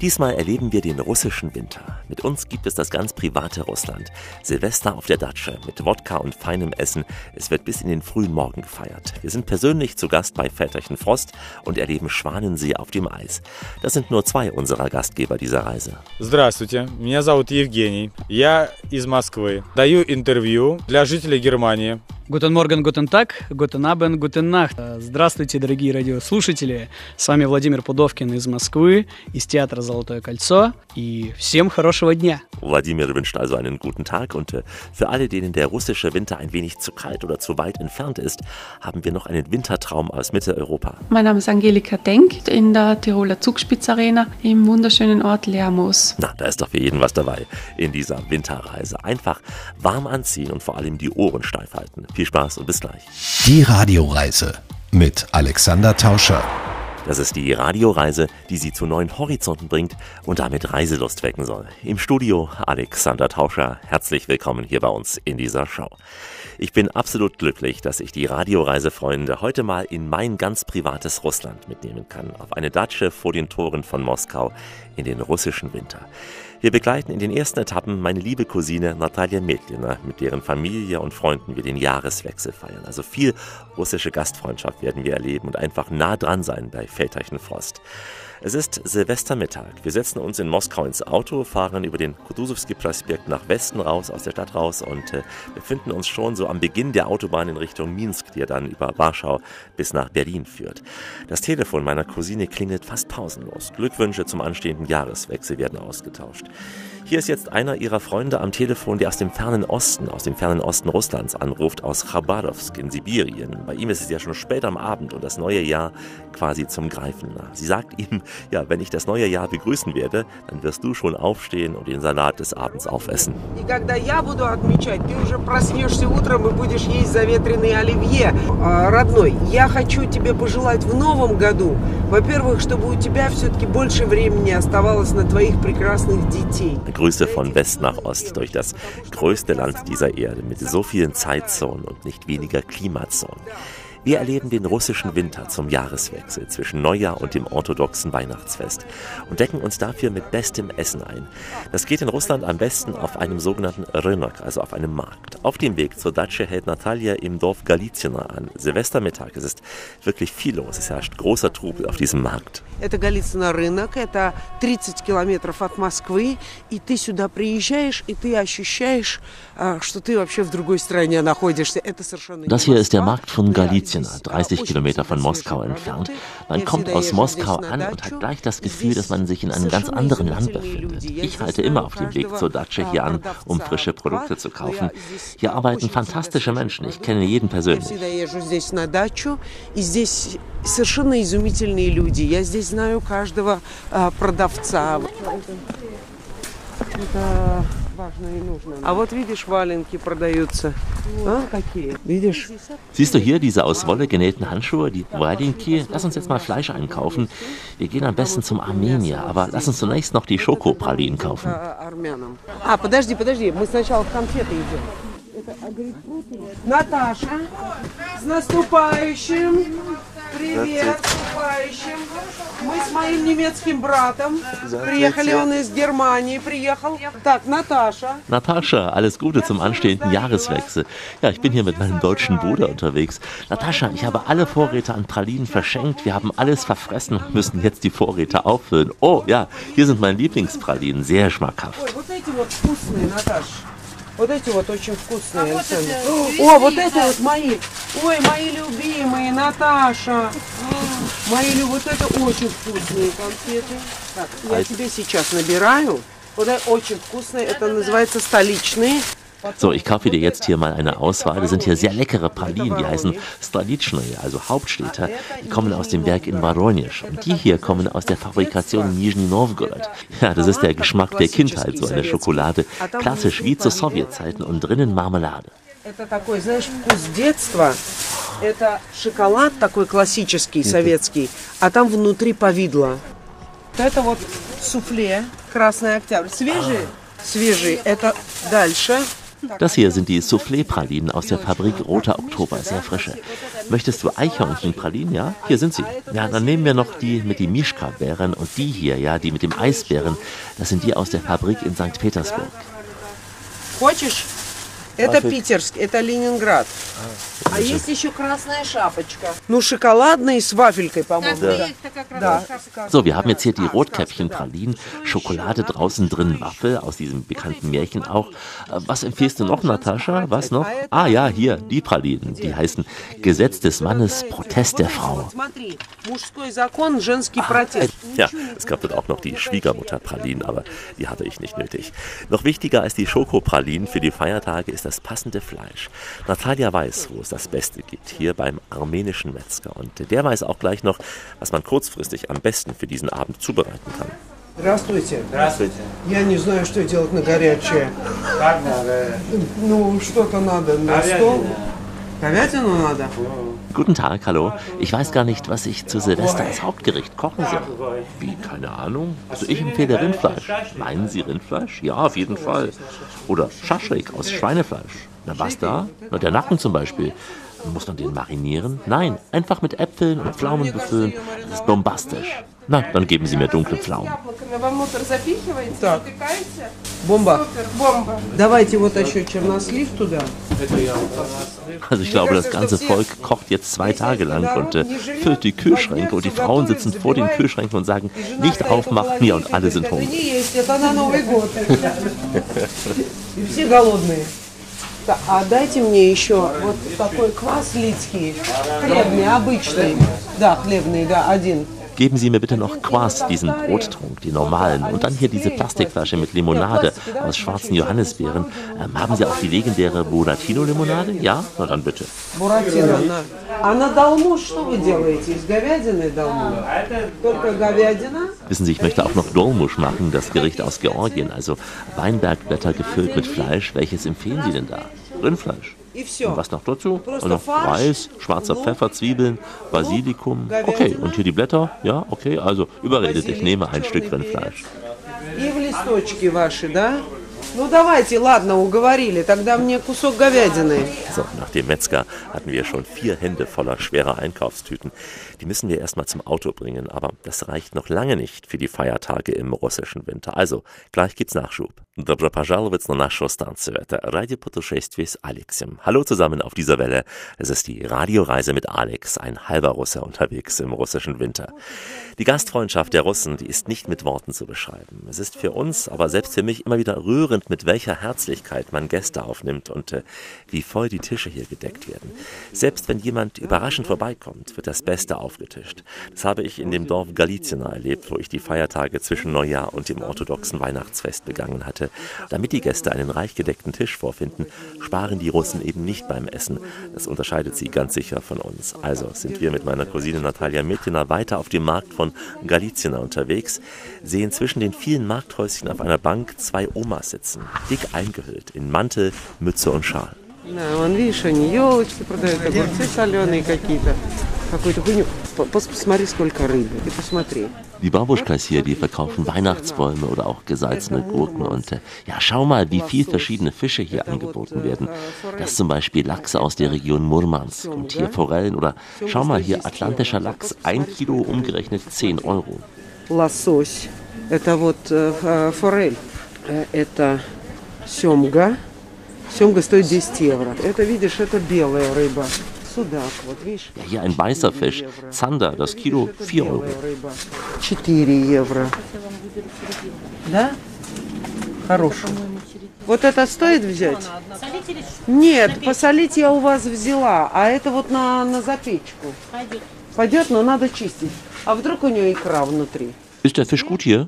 Diesmal erleben wir den russischen Winter. Mit uns gibt es das ganz private Russland. Silvester auf der Datsche mit Wodka und feinem Essen. Es wird bis in den frühen Morgen gefeiert. Wir sind persönlich zu Gast bei Väterchen Frost und erleben Schwanensee auf dem Eis. Das sind nur zwei unserer Gastgeber dieser Reise. Здравствуйте, меня зовут Евгений. Я из Москвы. Даю интервью для жителей Германии. Гутен Морген, Гутен Так, Гутен Абен, Гутен Нахт. Здравствуйте, дорогие радиослушатели. С вами Владимир Пудовкин из Москвы, из театра «Золотое кольцо». И всем хорошего дня. Wladimir wünscht also einen guten Tag und äh, für alle, denen der russische Winter ein wenig zu kalt oder zu weit entfernt ist, haben wir noch einen Wintertraum aus Mitteleuropa. Mein Name ist Angelika Denk in der Tiroler Zugspitzarena im wunderschönen Ort Lermoos. Na, da ist doch für jeden was dabei in dieser Winterreise. Einfach warm anziehen und vor allem die Ohren steif halten. Viel Spaß und bis gleich. Die Radioreise mit Alexander Tauscher. Das ist die Radioreise, die Sie zu neuen Horizonten bringt und damit Reiselust wecken soll. Im Studio Alexander Tauscher. Herzlich willkommen hier bei uns in dieser Show. Ich bin absolut glücklich, dass ich die Radioreisefreunde heute mal in mein ganz privates Russland mitnehmen kann. Auf eine Datsche vor den Toren von Moskau in den russischen Winter. Wir begleiten in den ersten Etappen meine liebe Cousine Natalia Medlina, mit deren Familie und Freunden wir den Jahreswechsel feiern. Also viel russische Gastfreundschaft werden wir erleben und einfach nah dran sein bei Väterchen Frost. Es ist Silvestermittag. Wir setzen uns in Moskau ins Auto, fahren über den Kutuzowski Prospekt nach Westen raus, aus der Stadt raus und äh, befinden uns schon so am Beginn der Autobahn in Richtung Minsk, die ja dann über Warschau bis nach Berlin führt. Das Telefon meiner Cousine klingelt fast pausenlos. Glückwünsche zum anstehenden Jahreswechsel werden ausgetauscht. Hier ist jetzt einer ihrer Freunde am Telefon, der aus dem fernen Osten, aus dem fernen Osten Russlands anruft, aus Chabarovsk in Sibirien. Bei ihm ist es ja schon spät am Abend und das neue Jahr quasi zum Greifen nah. Sie sagt ihm, ja, wenn ich das neue Jahr begrüßen werde, dann wirst du schon aufstehen und den Salat des Abends aufessen. И когда я буду отмечать, ты уже проснешься утром и будешь есть заветренный оливье. А, Родной, я хочу тебе пожелать в новом году, во-первых, чтобы у тебя все-таки больше времени оставалось на твоих прекрасных детей. Grüße von West nach Ost durch das größte Land dieser Erde mit so vielen Zeitzonen und nicht weniger Klimazonen. Wir erleben den russischen Winter zum Jahreswechsel zwischen Neujahr und dem orthodoxen Weihnachtsfest und decken uns dafür mit bestem Essen ein. Das geht in Russland am besten auf einem sogenannten Rynok, also auf einem Markt. Auf dem Weg zur Datsche hält Natalia im Dorf Galizina an. Silvestermittag, es ist wirklich viel los, es herrscht großer Trubel auf diesem Markt. Это Голицыно рынок, это 30 километров от Москвы, и ты сюда приезжаешь, и ты ощущаешь, а, что ты вообще в другой стране находишься. Это совершенно не Das hier ist der Москва. Markt von Да, Galizina, здесь, 30 очень Kilometer von вкусные Moskau свежие entfernt. продукты. Man Я kommt всегда aus езжу Moskau здесь на an und дачу, hat gleich das и Gefühl, здесь dass man sich in einem ganz совершенно anderen Land изумительные befindet. люди. Я Ich здесь halte знаю immer auf dem Weg каждого, zur Datsche а, hier an, um продавца frische Produkte Moskва, zu но kaufen. я здесь, Hier а, arbeiten очень всегда fantastische свежие Menschen. Ich продукты. kenne jeden Я persönlich. всегда езжу здесь на дачу, и здесь совершенно изумительные люди. Я здесь знаю каждого а, продавца. Это важно и нужно. А вот видишь, валенки продаются. А, какие? Видишь? Siehst du hier diese aus Wolle genähten Handschuhe, die Walinki? Lass uns jetzt mal Fleisch einkaufen. Wir gehen am besten zum Armenier, aber lass uns zunächst noch die Schokopralinen kaufen. А, армянам. А, подожди, подожди, мы сначала в конфеты идем. Это агрипфруты. Наташа, с наступающим! Привет, с наступающим! Мы с моим немецким братом приехали, он из Германии приехал. Так, Наташа. Natascha, alles Gute zum anstehenden Jahreswechsel. Ja, ich bin hier mit meinem deutschen Bruder unterwegs. Natascha, ich habe alle Vorräte an Pralinen verschenkt. Wir haben alles verfressen und müssen jetzt die Vorräte auffüllen. Oh ja, hier sind meine Lieblingspralinen, sehr schmackhaft. Ой, вот эти вот вкусные, Наташ. Вот эти вот очень вкусные, Александр. О, вот это вот мои. Ой, мои любимые, Наташа. Мои лю- вот это очень вкусные конфеты. Так, я тебе сейчас набираю. Вот это очень вкусные. Это называется столичные. So, ich kaufe dir jetzt hier mal eine Auswahl. Das sind hier sehr leckere Pralinen, die heißen Stolitschne, also Hauptstädter. Die kommen aus dem Werk in Voronezh. Und die hier kommen aus der Fabrikation Nizhny Novgorod. Ja, das ist der Geschmack der Kindheit, so eine Schokolade. Klassisch wie zu Sowjetzeiten und drinnen Marmelade. Это такой, знаешь, вкус детства. Это шоколад такой классический, советский, а там внутри повидло. Вот Это вот суфле, красный октябрь. Свежие? Свежие. Это дальше. Das hier sind die Soufflé-Pralinen aus der Fabrik Roter Oktober, sehr frische. Möchtest du Eichhörnchenpralinen, ja? Hier sind sie. Ja, dann nehmen wir noch die mit den Mischka-Bären und die hier, ja, die mit dem Eisbären. Das sind die aus der Fabrik in St. Petersburg. Хочешь? Это Питерск, это Ленинград. А есть еще красная шапочка. Ну, шоколадные с вафелькой, по-моему. Да. So, wir haben jetzt hier die Rotkäppchen-Pralinen, Schokolade draußen drin, Waffel aus diesem bekannten Märchen auch. Äh, Was empfiehlst du noch, Natascha? Was noch? Ah ja, hier, die Pralinen. Die heißen Gesetz des Mannes, Protest der Frau. Смотри, мужской закон, женский протест. Ja, es gab dort auch noch die Schwiegermutterpralinen, aber die hatte ich nicht nötig. Noch wichtiger als die Schokopralinen für die Feiertage ist das passende Fleisch. Natalia weiß, wo es das Beste gibt, hier beim armenischen Metzger. Und der weiß auch gleich noch, was man kurzfristig am besten für diesen Abend zubereiten kann. Здравствуйте. Здравствуйте. Я не знаю, что делать на горячее. Ну, что-то надо на стол. Говядину надо? Guten Tag, hallo. Ich weiß gar nicht, was ich zu Silvester als Hauptgericht kochen soll. Wie, keine Ahnung? Also ich empfehle Rindfleisch. Meinen Sie Rindfleisch? Ja, auf jeden Fall. Oder Schaschlik aus Schweinefleisch. Na was da? Na der Nacken zum Beispiel. Muss man den marinieren? Nein, einfach mit Äpfeln und Pflaumen befüllen. Das ist bombastisch. Na, dann geben Sie mir dunkle Pflaumen. Вовнутрь запихиваете, Так. запекаете. Бомба. Бомба. Давайте вот еще чернослив туда. Also ich glaube, das ganze Volk kocht jetzt zwei Tage lang und äh, füllt die Kühlschränke und die Frauen sitzen vor den Kühlschränken und sagen, nicht aufmachen, ja, und alle sind Это hungrig. не есть, это на Новый год. И все голодные. Да, А дайте мне еще вот такой квас лидский, хлебный, обычный. Да, хлебный, да, один. Geben Sie mir bitte noch Quas, diesen Brottrunk, die normalen. Und dann hier diese Plastikflasche mit Limonade aus schwarzen Johannisbeeren. Ähm, haben Sie auch die legendäre Buratino-Limonade? Ja? Na dann bitte. Буратино. на. А на долму что вы делаете? Из говядины долму? Только говядина? Wissen Sie, ich möchte auch noch Dolmusch machen, das Gericht aus Georgien. Also Weinbergblätter gefüllt mit Fleisch. Welches empfehlen Sie denn da? Rindfleisch. И все. Und was noch dazu? Und noch Reis, schwarzer Pfeffer, Zwiebeln, Basilikum. Okay, und hier die Blätter? Ja, okay. Also überredet, ich nehme ein Stück Rindfleisch. И в листочки ваши, да? Ну давайте, ладно, уговорили. Тогда мне кусок говядины. So, nach dem Metzger hatten wir schon vier Hände voller schwerer Einkaufstüten. Die müssen wir erstmal zum Auto bringen, aber das reicht noch lange nicht für die Feiertage im russischen Winter. Also, gleich gibt's Nachschub. Добро пожаловать на нашу станцию. Это Радиопутешествие с Алексем. Hallo zusammen auf dieser Welle. Es ist die Radioreise mit Alex, ein halber Russe unterwegs im russischen Winter. Die Gastfreundschaft der Russen, die ist nicht mit Worten zu beschreiben. Es ist für uns, aber selbst für mich immer wieder rührend, mit welcher Herzlichkeit man Gäste aufnimmt und äh, wie voll die Tische hier gedeckt werden. Selbst wenn jemand überraschend vorbeikommt, wird das Beste aufgetischt. Das habe ich in dem Dorf Galizina erlebt, wo ich die Feiertage zwischen Neujahr und dem orthodoxen Weihnachtsfest begangen hatte. Damit die Gäste einen reich gedeckten Tisch vorfinden, sparen die Russen eben nicht beim Essen. Das unterscheidet sie ganz sicher von uns. Also sind wir mit meiner Cousine Natalia Mitina weiter auf dem Markt von Galizina unterwegs, sehen zwischen den vielen Markthäuschen auf einer Bank zwei Omas sitzen, dick eingehüllt in Mantel, Mütze und Schal. Да, вон, видишь, они елочки продают, огурцы соленые какие-то. Какую-то хуйню. П- пос- Посмотри, сколько рыбы. Ты посмотри. Die Babuschkas hier, die verkaufen Weihnachtsbäume oder auch gesalzene Gurken und äh, ja, schau mal, wie viel verschiedene Fische hier angeboten werden. Das ist zum Beispiel Lachs aus der Region Murmansk und hier Forellen oder schau mal hier atlantischer Lachs, ein Kilo umgerechnet 10 Euro. Лосось. Это вот э, ф- э, форель. Э, Это семга. Семга стоит 10 евро. Это, видишь, это белая рыба. Судак, вот видишь. Ja, hier ein weißer Fisch, Zander, das Kilo 4 Euro. Белая рыба. 4 евро. Да? Хороший. Вот это стоит взять? Нет, посолить я у вас взяла, а это вот на, на запечку. Пойдет, но надо чистить. А вдруг у нее икра внутри? Ist der Fisch gut hier?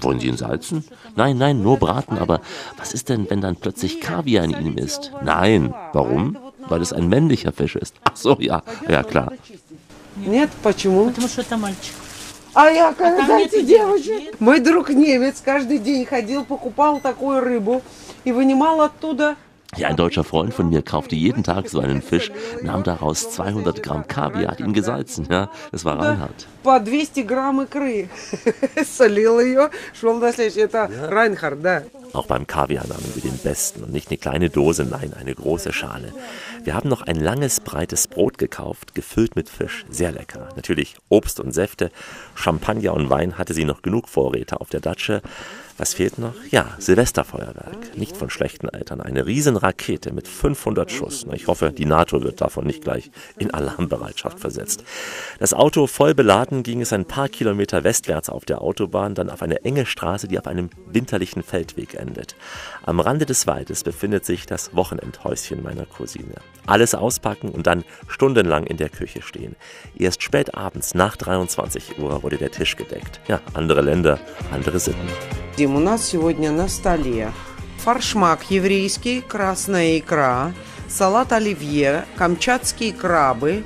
Wollen Sie ihn salzen? Nein, nein, nur braten. Aber was ist denn, wenn dann plötzlich Kaviar in ihm ist? Nein. Warum? Weil es ein männlicher Fisch ist. Ach so, ja, ja klar. Нет, почему? Потому что это мальчик. А я когда там эти нету девочек? девочек? Мой друг немец каждый день ходил, покупал такую рыбу и вынимал оттуда Ja, ein deutscher Freund von mir kaufte jeden Tag so einen Fisch, nahm daraus 200 Gramm Kaviar, hat ihn gesalzen. Ja, das war Reinhard. по 200 грамм икры. Солил ее, шел на следующий. Это Райнхард, да. Auch beim Kaviar nahmen wir den besten und nicht eine kleine Dose, nein, eine große Schale. Wir haben noch ein langes, breites Brot gekauft, gefüllt mit Fisch, sehr lecker. Natürlich Obst und Säfte, Champagner und Wein hatte sie noch genug Vorräte auf der Datsche. Was fehlt noch? Ja, Silvesterfeuerwerk. Nicht von schlechten Eltern. Eine Riesenrakete mit 500 Schuss. Ich hoffe, die NATO wird davon nicht gleich in Alarmbereitschaft versetzt. Das Auto voll beladen ging es ein paar Kilometer westwärts auf der Autobahn, dann auf eine enge Straße, die auf einem winterlichen Feldweg endet. Am Rande des Waldes befindet sich das Wochenendhäuschen meiner Cousine. Alles auspacken und dann stundenlang in der Küche stehen. Erst spät abends nach 23 Uhr wurde der Tisch gedeckt. Ja, andere Länder, andere Sitten. Дим, у нас сегодня на столе. Фаршмак еврейский, красная икра, салат оливье, камчатские крабы,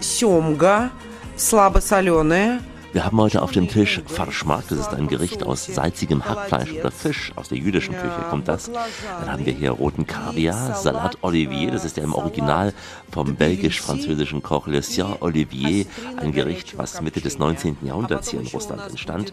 семга, слабосоленая – Wir haben heute auf dem Tisch Farschmak, das ist ein Gericht aus salzigem Hackfleisch oder Fisch. Aus der jüdischen Küche kommt das. Dann haben wir hier roten Kaviar, Salat Olivier, das ist ja im Original vom belgisch-französischen Koch Lucien Olivier, ein Gericht, was Mitte des 19. Jahrhunderts hier in Russland entstand.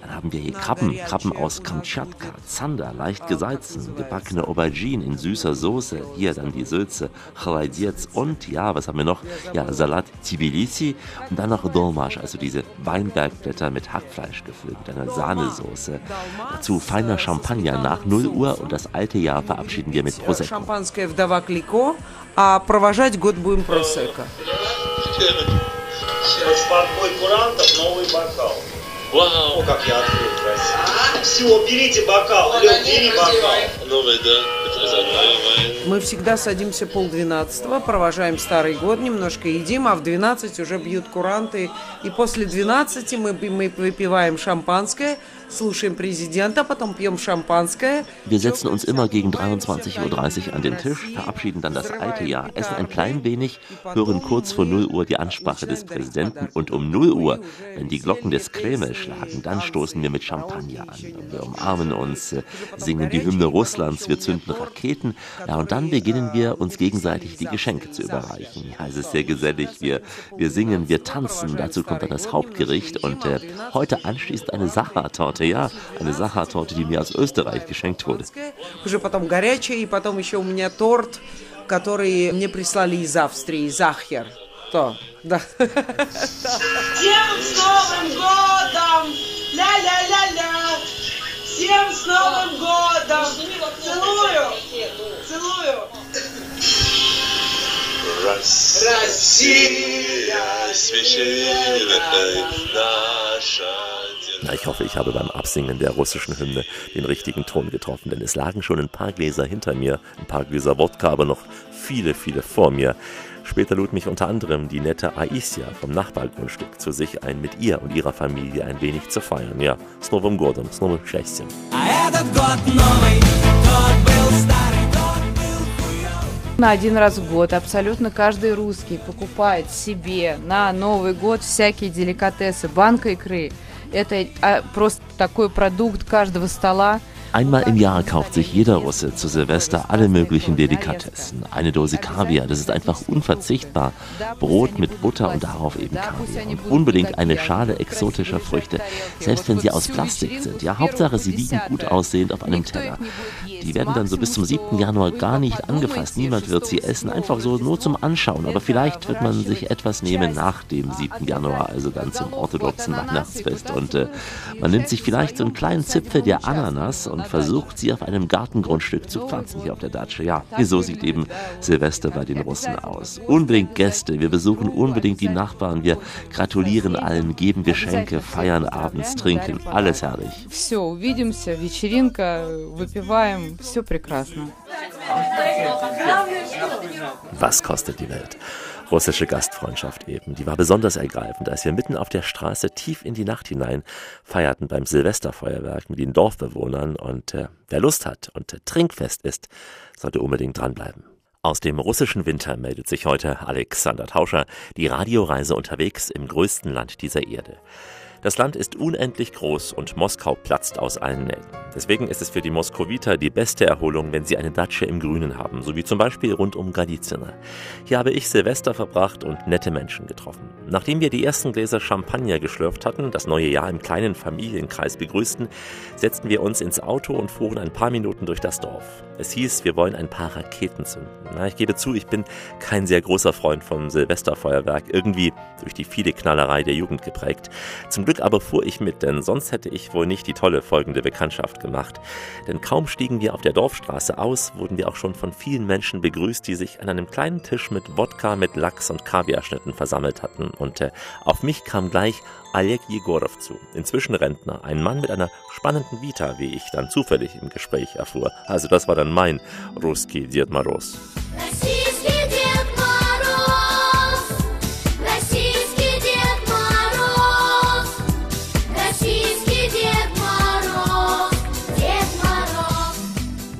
Dann haben wir hier Krabben, Krabben aus Kamtschatka, Zander, leicht gesalzen, gebackene Aubergine in süßer Soße, hier dann die Sülze, Chalaidietz und, ja, was haben wir noch? Ja, Salat Tbilisi und dann noch Dolmasch, also diese Wein Weinbergblätter mit Hackfleisch gefüllt, mit einer Sahnesoße. Dazu feiner Champagner nach 0 Uhr und das alte Jahr verabschieden wir mit Prosecco. Шампанское вдова Клико, а провожать год будем Просекко. Подбой курантов, новый бокал. Вау. О, как я открыл красиво. Все, берите бокал. Лёг, бери бокал. Новый, да. Мы всегда садимся полдвенадцатого, провожаем Старый год, немножко едим, а в 12 уже бьют куранты. И после 12 мы, мы выпиваем шампанское, Wir setzen uns immer gegen 23.30 Uhr an den Tisch, verabschieden dann das alte Jahr, essen ein klein wenig, hören kurz vor 0 Uhr die Ansprache des Präsidenten und um 0 Uhr, wenn die Glocken des Kreml schlagen, dann stoßen wir mit Champagner an. Wir umarmen uns, singen die Hymne Russlands, wir zünden Raketen. Ja, und dann beginnen wir uns gegenseitig die Geschenke zu überreichen. Ja, es ist sehr gesellig. Wir, wir singen, wir tanzen, dazu kommt dann das Hauptgericht und äh, heute anschließend eine Sachertorte Torte, ja, eine Sachertorte, die mir aus Österreich geschenkt wurde. Уже потом горячая, и потом еще у меня торт, который мне прислали из Австрии, Захер. То, да. Всем с Новым годом! Ля-ля-ля-ля! Всем с Новым годом! Целую! Целую! Россия, священная наша Na, ich hoffe, ich habe beim Absingen der russischen Hymne den richtigen Ton getroffen, denn es lagen schon ein paar Gläser hinter mir, ein paar Gläser Wodka, aber noch viele, viele vor mir. Später lud mich unter anderem die nette Aisja vom Nachbargrundstück zu sich ein, mit ihr und ihrer Familie ein wenig zu feiern. Ja, с Новым годом, с новым счастьем. На один раз в год абсолютно каждый русский покупает себе на Новый год всякие деликатесы, банка икры – Это просто такой продукт каждого стола. Einmal im Jahr kauft sich jeder Russe zu Silvester alle möglichen Delikatessen. Eine Dose Kaviar, das ist einfach unverzichtbar. Brot mit Butter und darauf eben Kaviar. Und unbedingt eine Schale exotischer Früchte, selbst wenn sie aus Plastik sind. Ja, Hauptsache, sie liegen gut aussehend auf einem Teller. Die werden dann so bis zum 7. Januar gar nicht angefasst. Niemand wird sie essen, einfach so nur zum Anschauen. Aber vielleicht wird man sich etwas nehmen nach dem 7. Januar, also dann zum orthodoxen Weihnachtsfest. Und äh, man nimmt sich vielleicht so einen kleinen Zipfel der Ananas und versucht sie auf einem Gartengrundstück zu pflanzen hier auf der Datsche. Ja, so sieht eben Silvester bei den Russen aus. Unbedingt Gäste, wir besuchen unbedingt die Nachbarn, wir gratulieren allen, geben Geschenke, feiern abends, trinken, alles herrlich. Все, увидимся, вечеринка, выпиваем, все прекрасно. Was kostet die Welt? Russische Gastfreundschaft eben. Die war besonders ergreifend, als wir mitten auf der Straße tief in die Nacht hinein feierten beim Silvesterfeuerwerk mit den Dorfbewohnern und äh, wer Lust hat und äh, trinkfest ist, sollte unbedingt dranbleiben. Aus dem russischen Winter meldet sich heute Alexander Tauscher, die Radioreise unterwegs im größten Land dieser Erde. Das Land ist unendlich groß und Moskau platzt aus allen Nähten. Deswegen ist es für die Moskowiter die beste Erholung, wenn sie eine Datsche im Grünen haben, so wie zum Beispiel rund um Galizina. Hier habe ich Silvester verbracht und nette Menschen getroffen. Nachdem wir die ersten Gläser Champagner geschlürft hatten, das neue Jahr im kleinen Familienkreis begrüßten, setzten wir uns ins Auto und fuhren ein paar Minuten durch das Dorf. Es hieß, wir wollen ein paar Raketen zünden. Na, ich gebe zu, ich bin kein sehr großer Freund vom Silvesterfeuerwerk, irgendwie durch die viele Knallerei der Jugend geprägt. Zum Glück aber fuhr ich mit, denn sonst hätte ich wohl nicht die tolle folgende Bekanntschaft gemacht. Denn kaum stiegen wir auf der Dorfstraße aus, wurden wir auch schon von vielen Menschen begrüßt, die sich an einem kleinen Tisch mit Wodka, mit Lachs und Kaviarschnitten versammelt hatten. Und äh, auf mich kam gleich Oleg Jegorov zu, inzwischen Rentner, ein Mann mit einer spannenden Vita, wie ich dann zufällig im Gespräch erfuhr. Also das war dann mein Ruski Dед Moroz.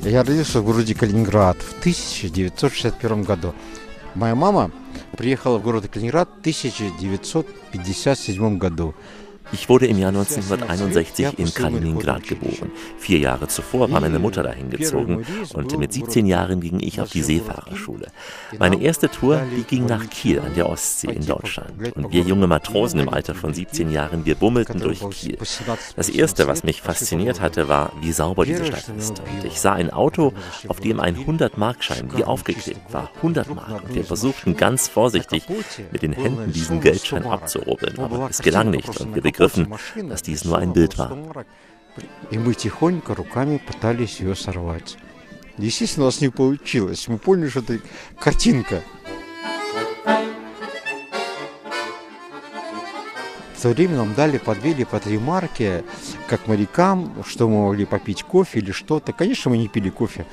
Я родился в городе Калининград в 1961 году. Моя мама приехала в город Калининград в 1957 году. Ich wurde im Jahr 1961 in Kaliningrad geboren. Vier Jahre zuvor war meine Mutter dahin gezogen und mit 17 Jahren ging ich auf die Seefahrerschule. Meine erste Tour, die ging nach Kiel an der Ostsee in Deutschland. Und wir junge Matrosen im Alter von 17 Jahren, wir bummelten durch Kiel. Das erste, was mich fasziniert hatte, war, wie sauber diese Stadt ist. Und ich sah ein Auto, auf dem ein 100-Markschein wie aufgeklebt war. 100 Mark. Und wir versuchten ganz vorsichtig mit den Händen diesen Geldschein abzurubbeln. Aber es gelang nicht und wir begriffen, begriffen, dass dies nur ein Bild war. И мы тихонько руками пытались ее сорвать. Естественно, у нас не получилось. Мы поняли, что это картинка. В то время нам дали по две или по три марки, как морякам, что мы могли попить кофе или что-то. Конечно, мы не пили кофе.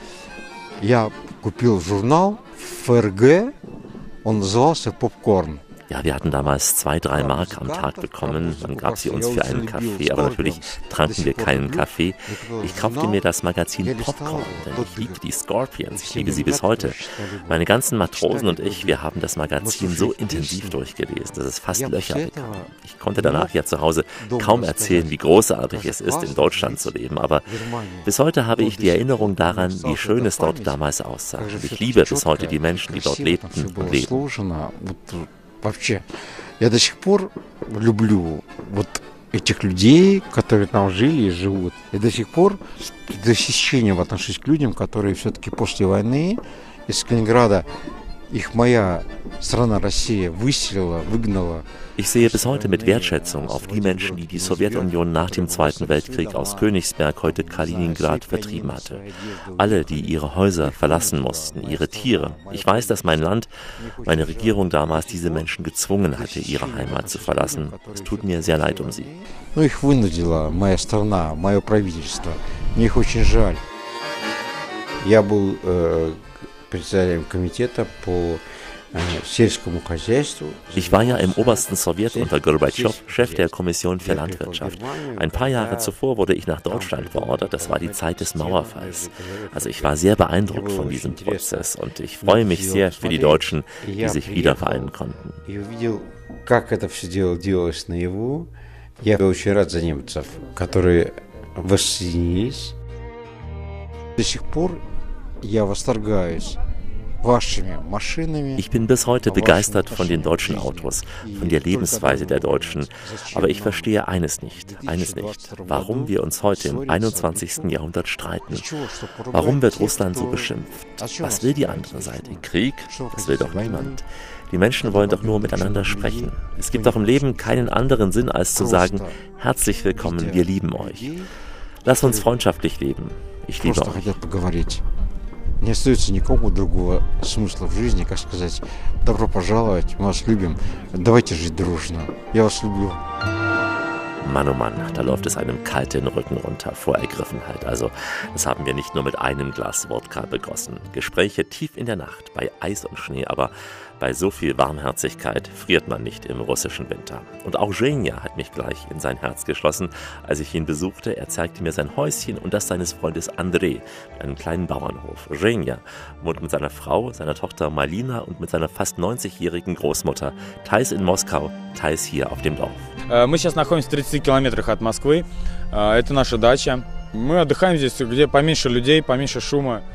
Я купил журнал ФРГ, он назывался «Попкорн». Ja, wir hatten damals zwei, drei Mark am Tag bekommen. Man gab sie uns für einen Kaffee, aber natürlich tranken wir keinen Kaffee. Ich kaufte mir das Magazin Popcorn, denn ich liebe die Scorpions. Ich liebe sie bis heute. Meine ganzen Matrosen und ich, wir haben das Magazin so intensiv durchgelesen, dass es fast Löcher bekam. Ich konnte danach ja zu Hause kaum erzählen, wie großartig es ist, in Deutschland zu leben. Aber bis heute habe ich die Erinnerung daran, wie schön es dort damals aussah. Ich liebe bis heute die Menschen, die dort lebten und leben. Вообще. Я до сих пор люблю вот этих людей, которые там жили и живут. И до сих пор с предвосхищением отношусь к людям, которые все-таки после войны из Калининграда их моя страна Россия выселила, выгнала. Ich sehe bis heute mit Wertschätzung auf die Menschen, die die Sowjetunion nach dem Zweiten Weltkrieg aus Königsberg, heute Kaliningrad, vertrieben hatte. Alle, die ihre Häuser verlassen mussten, ihre Tiere. Ich weiß, dass mein Land, meine Regierung damals diese Menschen gezwungen hatte, ihre Heimat zu verlassen. Es tut mir sehr leid um sie. Ну, их вынудила моя страна, мое правительство. Мне их очень жаль. Я был э, председателем комитета по Ich war ja im obersten Sowjet unter Gorbatschow Chef der Kommission für Landwirtschaft. Ein paar Jahre zuvor wurde ich nach Deutschland verordert. Das war die Zeit des Mauerfalls. Also ich war sehr beeindruckt von diesem Prozess und ich freue mich sehr für die Deutschen, die sich wieder vereinen konnten. Я очень рад за немцев, которые воссоединились. До сих пор я восторгаюсь ich bin bis heute begeistert von den deutschen Autos, von der Lebensweise der Deutschen. Aber ich verstehe eines nicht, eines nicht, warum wir uns heute im 21. Jahrhundert streiten. Warum wird Russland so beschimpft? Was will die andere Seite? Krieg? Das will doch niemand. Die Menschen wollen doch nur miteinander sprechen. Es gibt doch im Leben keinen anderen Sinn, als zu sagen, herzlich willkommen, wir lieben euch. Lass uns freundschaftlich leben. Ich liebe euch Не остается никакого другого смысла в жизни, как сказать, добро пожаловать, мы вас любим, давайте жить дружно, я вас люблю. Mann, oh Mann, da läuft es einem kalt den Rücken runter vor Ergriffenheit. Also, das haben wir nicht nur mit einem Glas Wodka begossen. Gespräche tief in der Nacht, bei Eis und Schnee, aber bei so viel Warmherzigkeit friert man nicht im russischen Winter. Und auch Zhenya hat mich gleich in sein Herz geschlossen, als ich ihn besuchte. Er zeigte mir sein Häuschen und das seines Freundes André, einen kleinen Bauernhof. Zhenya wohnt mit seiner Frau, seiner Tochter Malina und mit seiner fast 90-jährigen Großmutter, teils in Moskau, teils hier auf dem Dorf. Э, Мы сейчас находимся в 30 километрах от Москвы. Э, Это наша дача.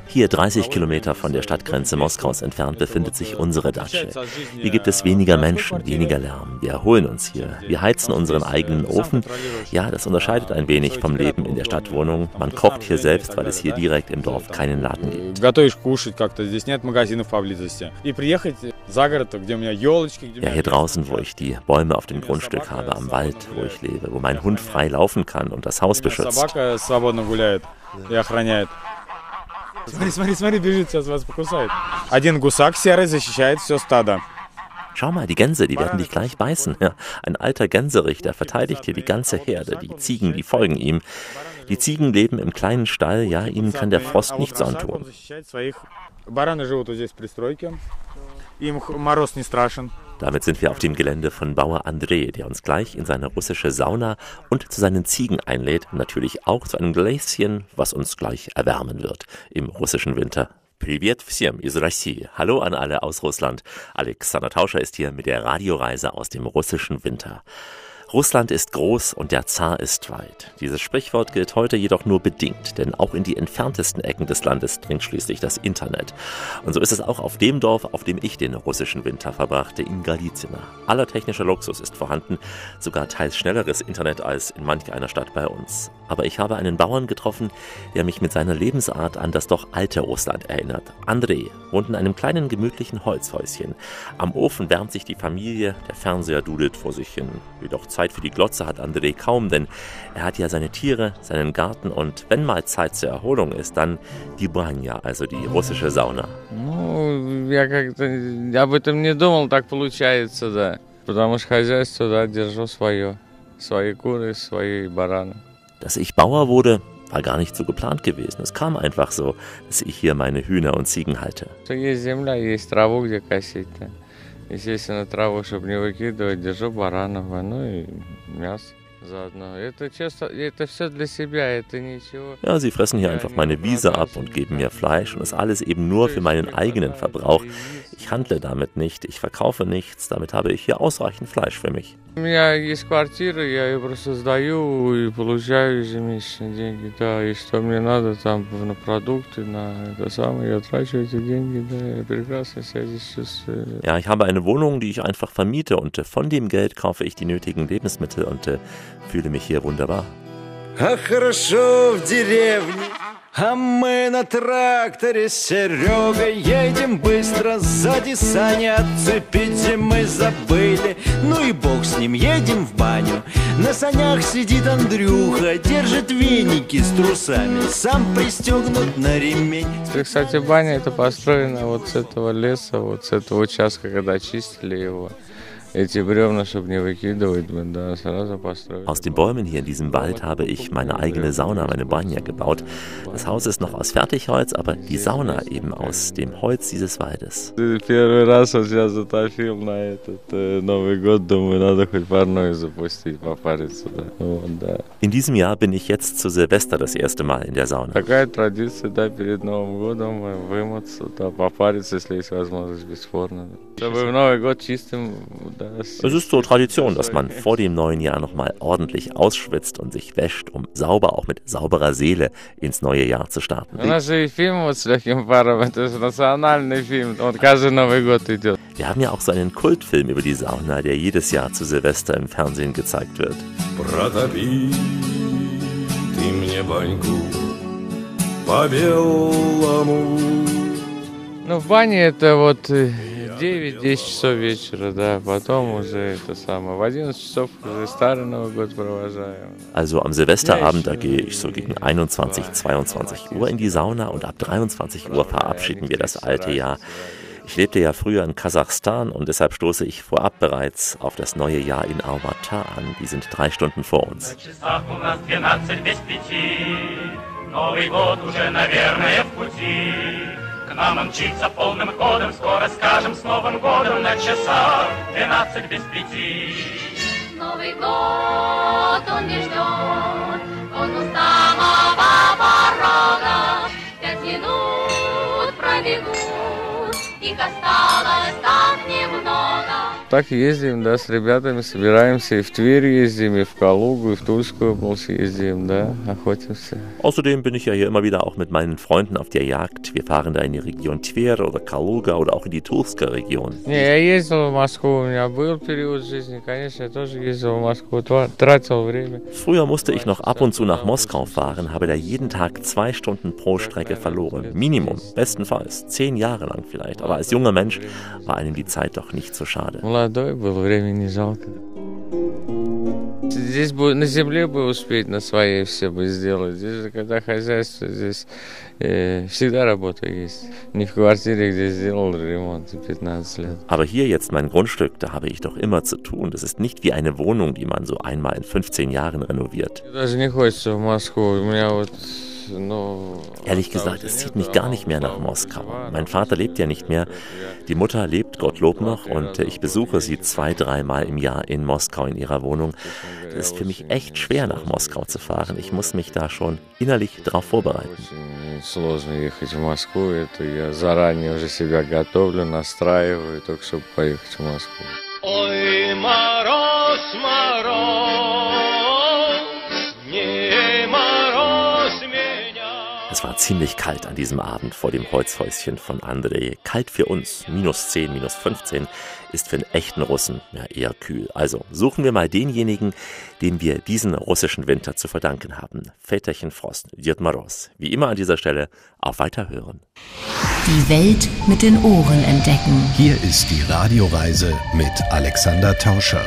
Hier 30 Kilometer von der Stadtgrenze Moskaus entfernt befindet sich unsere Datsche. Hier gibt es weniger Menschen, weniger Lärm. Wir erholen uns hier. Wir heizen unseren eigenen Ofen. Ja, das unterscheidet ein wenig vom Leben in der Stadtwohnung. Man kocht hier selbst, weil es hier direkt im Dorf keinen Laden gibt. Ja, hier draußen, wo ich die Bäume auf dem Grundstück habe, am Wald, wo ich lebe, wo mein Hund frei laufen kann und das Haus beschützt собака свободно гуляет и охраняет. Смотри, смотри, смотри, бежит, сейчас вас покусает. Один гусак серый защищает все стадо. Schau mal, die Gänse, die werden dich gleich beißen. Ja, ein alter Gänserichter verteidigt hier die ganze Herde. Die Ziegen, die folgen ihm. Die Ziegen leben im kleinen Stall. Ja, ihnen kann der Frost nichts Он antun. защищает своих. Бараны живут вот здесь в пристройке. Им х- мороз не страшен. Damit sind wir auf dem Gelände von Bauer André, der uns gleich in seine russische Sauna und zu seinen Ziegen einlädt. Natürlich auch zu einem Gläschen, was uns gleich erwärmen wird im russischen Winter. Привет всем из России. Hallo an alle aus Russland. Alexander Tauscher ist hier mit der Radioreise aus dem russischen Winter. Russland ist groß und der Zar ist weit. Dieses Sprichwort gilt heute jedoch nur bedingt, denn auch in die entferntesten Ecken des Landes dringt schließlich das Internet. Und so ist es auch auf dem Dorf, auf dem ich den russischen Winter verbrachte, in Galizina. Aller technischer Luxus ist vorhanden, sogar teils schnelleres Internet als in manch einer Stadt bei uns. Aber ich habe einen Bauern getroffen, der mich mit seiner Lebensart an das doch alte Russland erinnert. André wohnt in einem kleinen gemütlichen Holzhäuschen. Am Ofen wärmt sich die Familie, der Fernseher dudelt vor sich hin. Jedoch Zeit für die Glotze hat André kaum, denn er hat ja seine Tiere, seinen Garten und wenn mal Zeit zur Erholung ist, dann die Banja, also die russische Sauna. Ну, я как-то об этом не думал, так получается, да. Потому что хозяйство, да, держу свое. Свои куры, свои бараны. Dass ich Bauer wurde, war gar nicht so geplant gewesen. Es kam einfach so, dass ich hier meine Hühner und Ziegen halte. Что Есть земля, есть траву, где косить. Естественно, траву, чтобы не выкидывать, держу баранов, а, ну и мясо Ja, sie fressen hier einfach meine Wiese ab und geben mir Fleisch und das alles eben nur für meinen eigenen Verbrauch. Ich handle damit nicht, ich verkaufe nichts, damit habe ich hier ausreichend Fleisch für mich. Ja, ich habe eine Wohnung, die ich einfach vermiete und äh, von dem Geld kaufe ich die nötigen Lebensmittel und äh, fühle mich hier wunderbar. А хорошо в деревне, а мы на тракторе с Серегой едем быстро. Сзади сани отцепить мы забыли. Ну и бог с ним, едем в баню. На санях сидит Андрюха, держит веники с трусами. Сам пристегнут на ремень. Кстати, баня это построена вот с этого леса, вот с этого участка, когда чистили его. Aus den Bäumen hier in diesem Wald habe ich meine eigene Sauna, meine Banja gebaut. Das Haus ist noch aus Fertigholz, aber die Sauna eben aus dem Holz dieses Waldes. In diesem Jahr bin ich jetzt zu Silvester das erste Mal in der Sauna. Da традиция, да, перед Новым годом э, вымыться, да, попариться, если есть возможность, бесспорно. Да. Чтобы в Новый год чистым, да. с- Es ist so Tradition, dass man vor dem neuen Jahr nochmal ordentlich ausschwitzt und sich wäscht, um sauber, auch mit sauberer Seele ins neue Jahr zu starten. У нас же и фильм вот с легким паром, это же национальный фильм, он каждый Новый год идет. Wir haben ja auch so einen Kultfilm über die Sauna, der jedes Jahr zu Silvester im Fernsehen gezeigt wird. Протопи ты мне баньку по белому Ну, в бане это вот э, 9-10 часов вечера, да, потом уже это самое, в 11 часов уже старый Новый год провожаем. Also am Silvesterabend, da gehe ich so gegen 21, 22 Uhr in die Sauna und ab 23 Uhr verabschieden wir das alte Jahr. Ich lebte ja früher in Kasachstan und deshalb stoße ich vorab bereits auf das neue Jahr in Almaty an. Die sind drei Stunden vor uns. часах у нас 12 без пяти. Новый год уже, наверное, в пути. К нам мчится полным ходом, скоро скажем с Новым годом на часах 12 без пяти. Новый год он не ждет, он у самого порога. Пять минут пробегут, их осталось так немного. так ездим, да, с ребятами собираемся и в Тверь ездим, и в Калугу, и в Тульскую область ездим, да, охотимся. Außerdem bin ich ja hier immer wieder auch mit meinen Freunden auf der Jagd. Wir fahren da in die Region Tver oder Kaluga oder auch in die Tulska Region. Не, я ездил в Москву, у меня был период жизни, конечно, я тоже ездил в Москву, тва- тратил время. Früher musste ich noch ab und zu nach Moskau fahren, habe da jeden Tag zwei Stunden pro Strecke verloren. Minimum, bestenfalls, zehn Jahre lang vielleicht. Aber als junger Mensch war einem die Zeit doch nicht so schade. Молодой был, времени не жалко. Здесь бы на земле бы успеть на своей все бы сделать. Здесь же, когда хозяйство, здесь э, всегда работа есть. Не в квартире, где сделал ремонт 15 лет. Aber hier jetzt mein Grundstück, da habe ich doch immer zu tun. Das ist nicht wie eine Wohnung, die man so einmal in 15 Jahren renoviert. Даже не хочется в Москву. У меня вот, ну... Ehrlich gesagt, es zieht mich gar nicht mehr nach Moskau. Mein Vater lebt ja nicht mehr. Die Mutter lebt, Gottlob noch, und ich besuche sie zwei, dreimal im Jahr in Moskau in ihrer Wohnung. Es ist für mich echt schwer, nach Moskau zu fahren. Ich muss mich da schon innerlich darauf vorbereiten. Очень сложно ехать Es war ziemlich kalt an diesem Abend vor dem Holzhäuschen von Andrei. Kalt für uns, minus 10, minus 15, ist für einen echten Russen ja, eher kühl. Also suchen wir mal denjenigen, dem wir diesen russischen Winter zu verdanken haben. Väterchen Frost, Djed Moroz. Wie immer an dieser Stelle auf Weiterhören. Die Welt mit den Ohren entdecken. Hier ist die Radioreise mit Alexander Tauscher.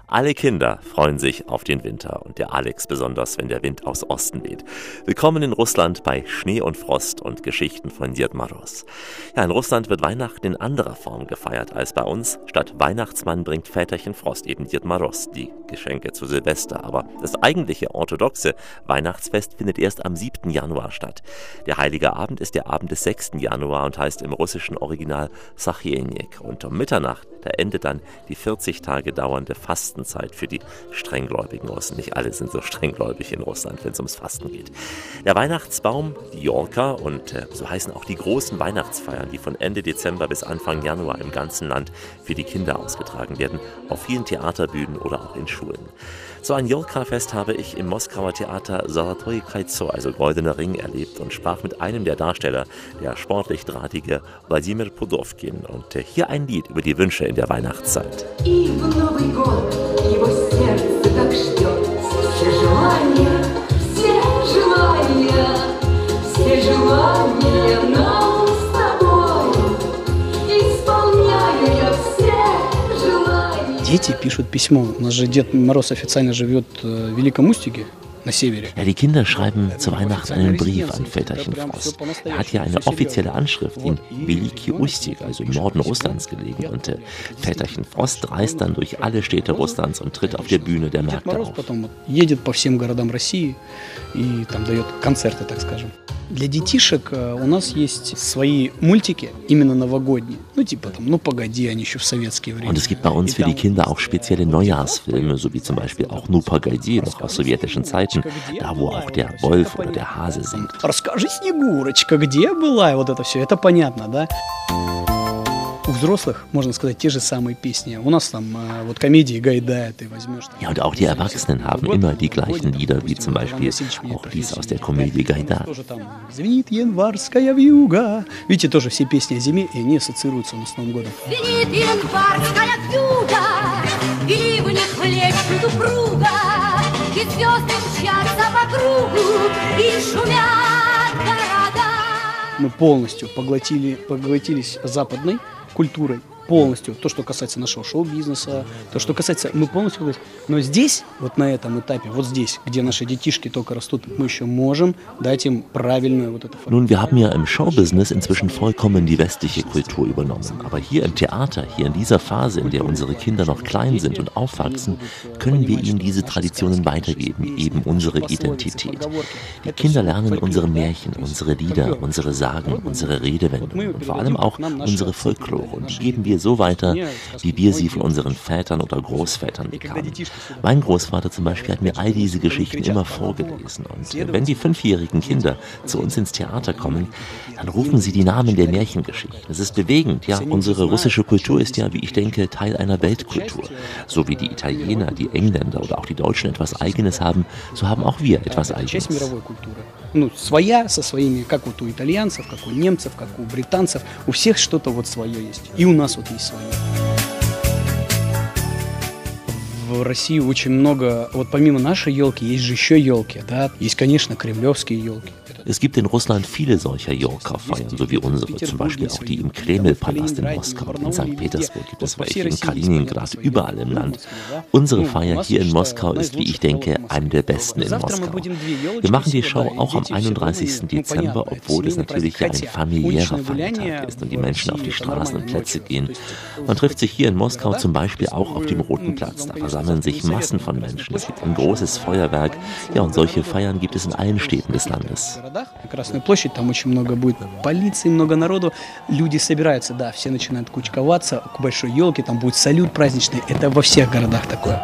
Alle Kinder freuen sich auf den Winter und der Alex besonders, wenn der Wind aus Osten weht. Willkommen in Russland bei Schnee und Frost und Geschichten von Djed Moroz. Ja, in Russland wird Weihnachten in anderer Form gefeiert als bei uns. Statt Weihnachtsmann bringt Väterchen Frost eben Djed Moroz die Geschenke zu Silvester. Aber das eigentliche orthodoxe Weihnachtsfest findet erst am 7. Januar statt. Der Heilige Abend ist der Abend des 6. Januar und heißt im russischen Original Sachienik. Und um Mitternacht, da endet dann die 40 Tage dauernde Fastenzeit für die strenggläubigen Russen. Nicht alle sind so strenggläubig in Russland, wenn es ums Fasten geht. Der Weihnachtsbaum, die Yorka und äh, so heißen auch die großen Weihnachtsfeiern, die von Ende Dezember bis Anfang Januar im ganzen Land für die Kinder ausgetragen werden, auf vielen Theaterbühnen oder auch in Schulen. So ein Yorka-Fest habe ich im Moskauer Theater Zolotoy Kaizo, also Goldener Ring, erlebt und sprach mit einem der Darsteller, der sportlich drahtige Wladimir Pudovkin. Und äh, hier ein Lied über die Wünsche in der Weihnachtszeit. И в Новый год его сердце так ждет Все желания, все желания, все желания Дети пишут письмо. У нас же Дед Мороз официально живет э, в Великом Устюге. Ja, die Kinder schreiben zu Weihnachten einen Brief an Väterchen Frost. Er hat hier eine offizielle Anschrift in Veliki Ustik, also im Norden Russlands gelegen. Und äh, Väterchen Frost reist dann durch alle Städte Russlands und tritt auf der Bühne der Дед Märkte Мороз auf. потом вот едет по всем городам России и там дает концерты, так скажем. Для детишек э, у нас есть свои мультики, именно новогодние. Ну, типа там, ну погоди, они еще в советские времена. Und es gibt bei uns für die Kinder auch spezielle Neujahrsfilme, so wie zum Beispiel auch Nu Pagadi, noch aus sowjetischen Zeiten, da wo auch der Wolf oder der Hase singt. Расскажи, Снегурочка, где была? И вот это все, это понятно, да? У взрослых, можно сказать, те же самые песни. У нас там э, вот комедии Гайдая ты возьмешь. там. Ja, und auch die Erwachsenen haben immer die gleichen Lieder, wie zum Beispiel auch dies aus der Komödie Gaida. Тоже там звенит январская вьюга. Видите, тоже все песни о зиме, и они ассоциируются у нас с Новым годом. Звенит январская вьюга, И ливни хлещут упруга, И звезды мчатся по кругу, И шумят города. Мы полностью поглотили, поглотились западной культурой, полностью то, что касается нашего шоу-бизнеса, то, что касается, мы полностью поглотились. Но здесь, вот на этом этапе, вот здесь, где наши детишки только rастут, мы еще можем дать им правильную вот эту Nun, wir haben ja im Showbusiness inzwischen vollkommen die westliche Kultur übernommen. Aber hier im Theater, hier in dieser Phase, in der unsere Kinder noch klein sind und aufwachsen, können wir ihnen diese Traditionen weitergeben, eben unsere Identität. Die Kinder lernen unsere Märchen, unsere Lieder, unsere Sagen, unsere Redewendungen und vor allem auch unsere Folklore. Und die geben wir so weiter, wie wir sie von unseren Vätern oder Großvätern bekamen. Mein Großvater zum Beispiel hat mir all diese Geschichten immer vorgelesen. Und wenn die fünfjährigen Kinder zu uns ins Theater kommen, dann rufen sie die Namen der Märchengeschichten. Es ist bewegend, ja. Unsere russische Kultur ist ja, wie ich denke, Teil einer Weltkultur. So wie die Italiener, die Engländer oder auch die Deutschen etwas Eigenes haben, so haben auch wir etwas Eigenes. Ну, своя, со своими, как вот у итальянцев, как у немцев, как у британцев. У всех что-то вот свое есть. И у нас вот есть свое. В России очень много, вот помимо нашей елки, есть же еще елки, да. Есть, конечно, кремлевские елки. Es gibt in Russland viele solcher Yorker-Feiern, so wie unsere, zum Beispiel auch die im Kreml-Palast in Moskau. In St. Petersburg gibt es welche, in Kaliningrad, überall im Land. Unsere Feier hier in Moskau ist, wie ich denke, eine der besten in Moskau. Wir machen die Show auch am 31. Dezember, obwohl es natürlich ja ein familiärer Feiertag ist und die Menschen auf die Straßen und Plätze gehen. Man trifft sich hier in Moskau zum Beispiel auch auf dem Roten Platz. Da versammeln sich Massen von Menschen. Es gibt ein großes Feuerwerk. Ja, und solche Feiern gibt es in allen Städten des Landes. городах. Красную площадь, там очень много будет полиции, много народу. Люди собираются, да, все начинают кучковаться к большой елке, там будет салют праздничный. Это во всех городах такое.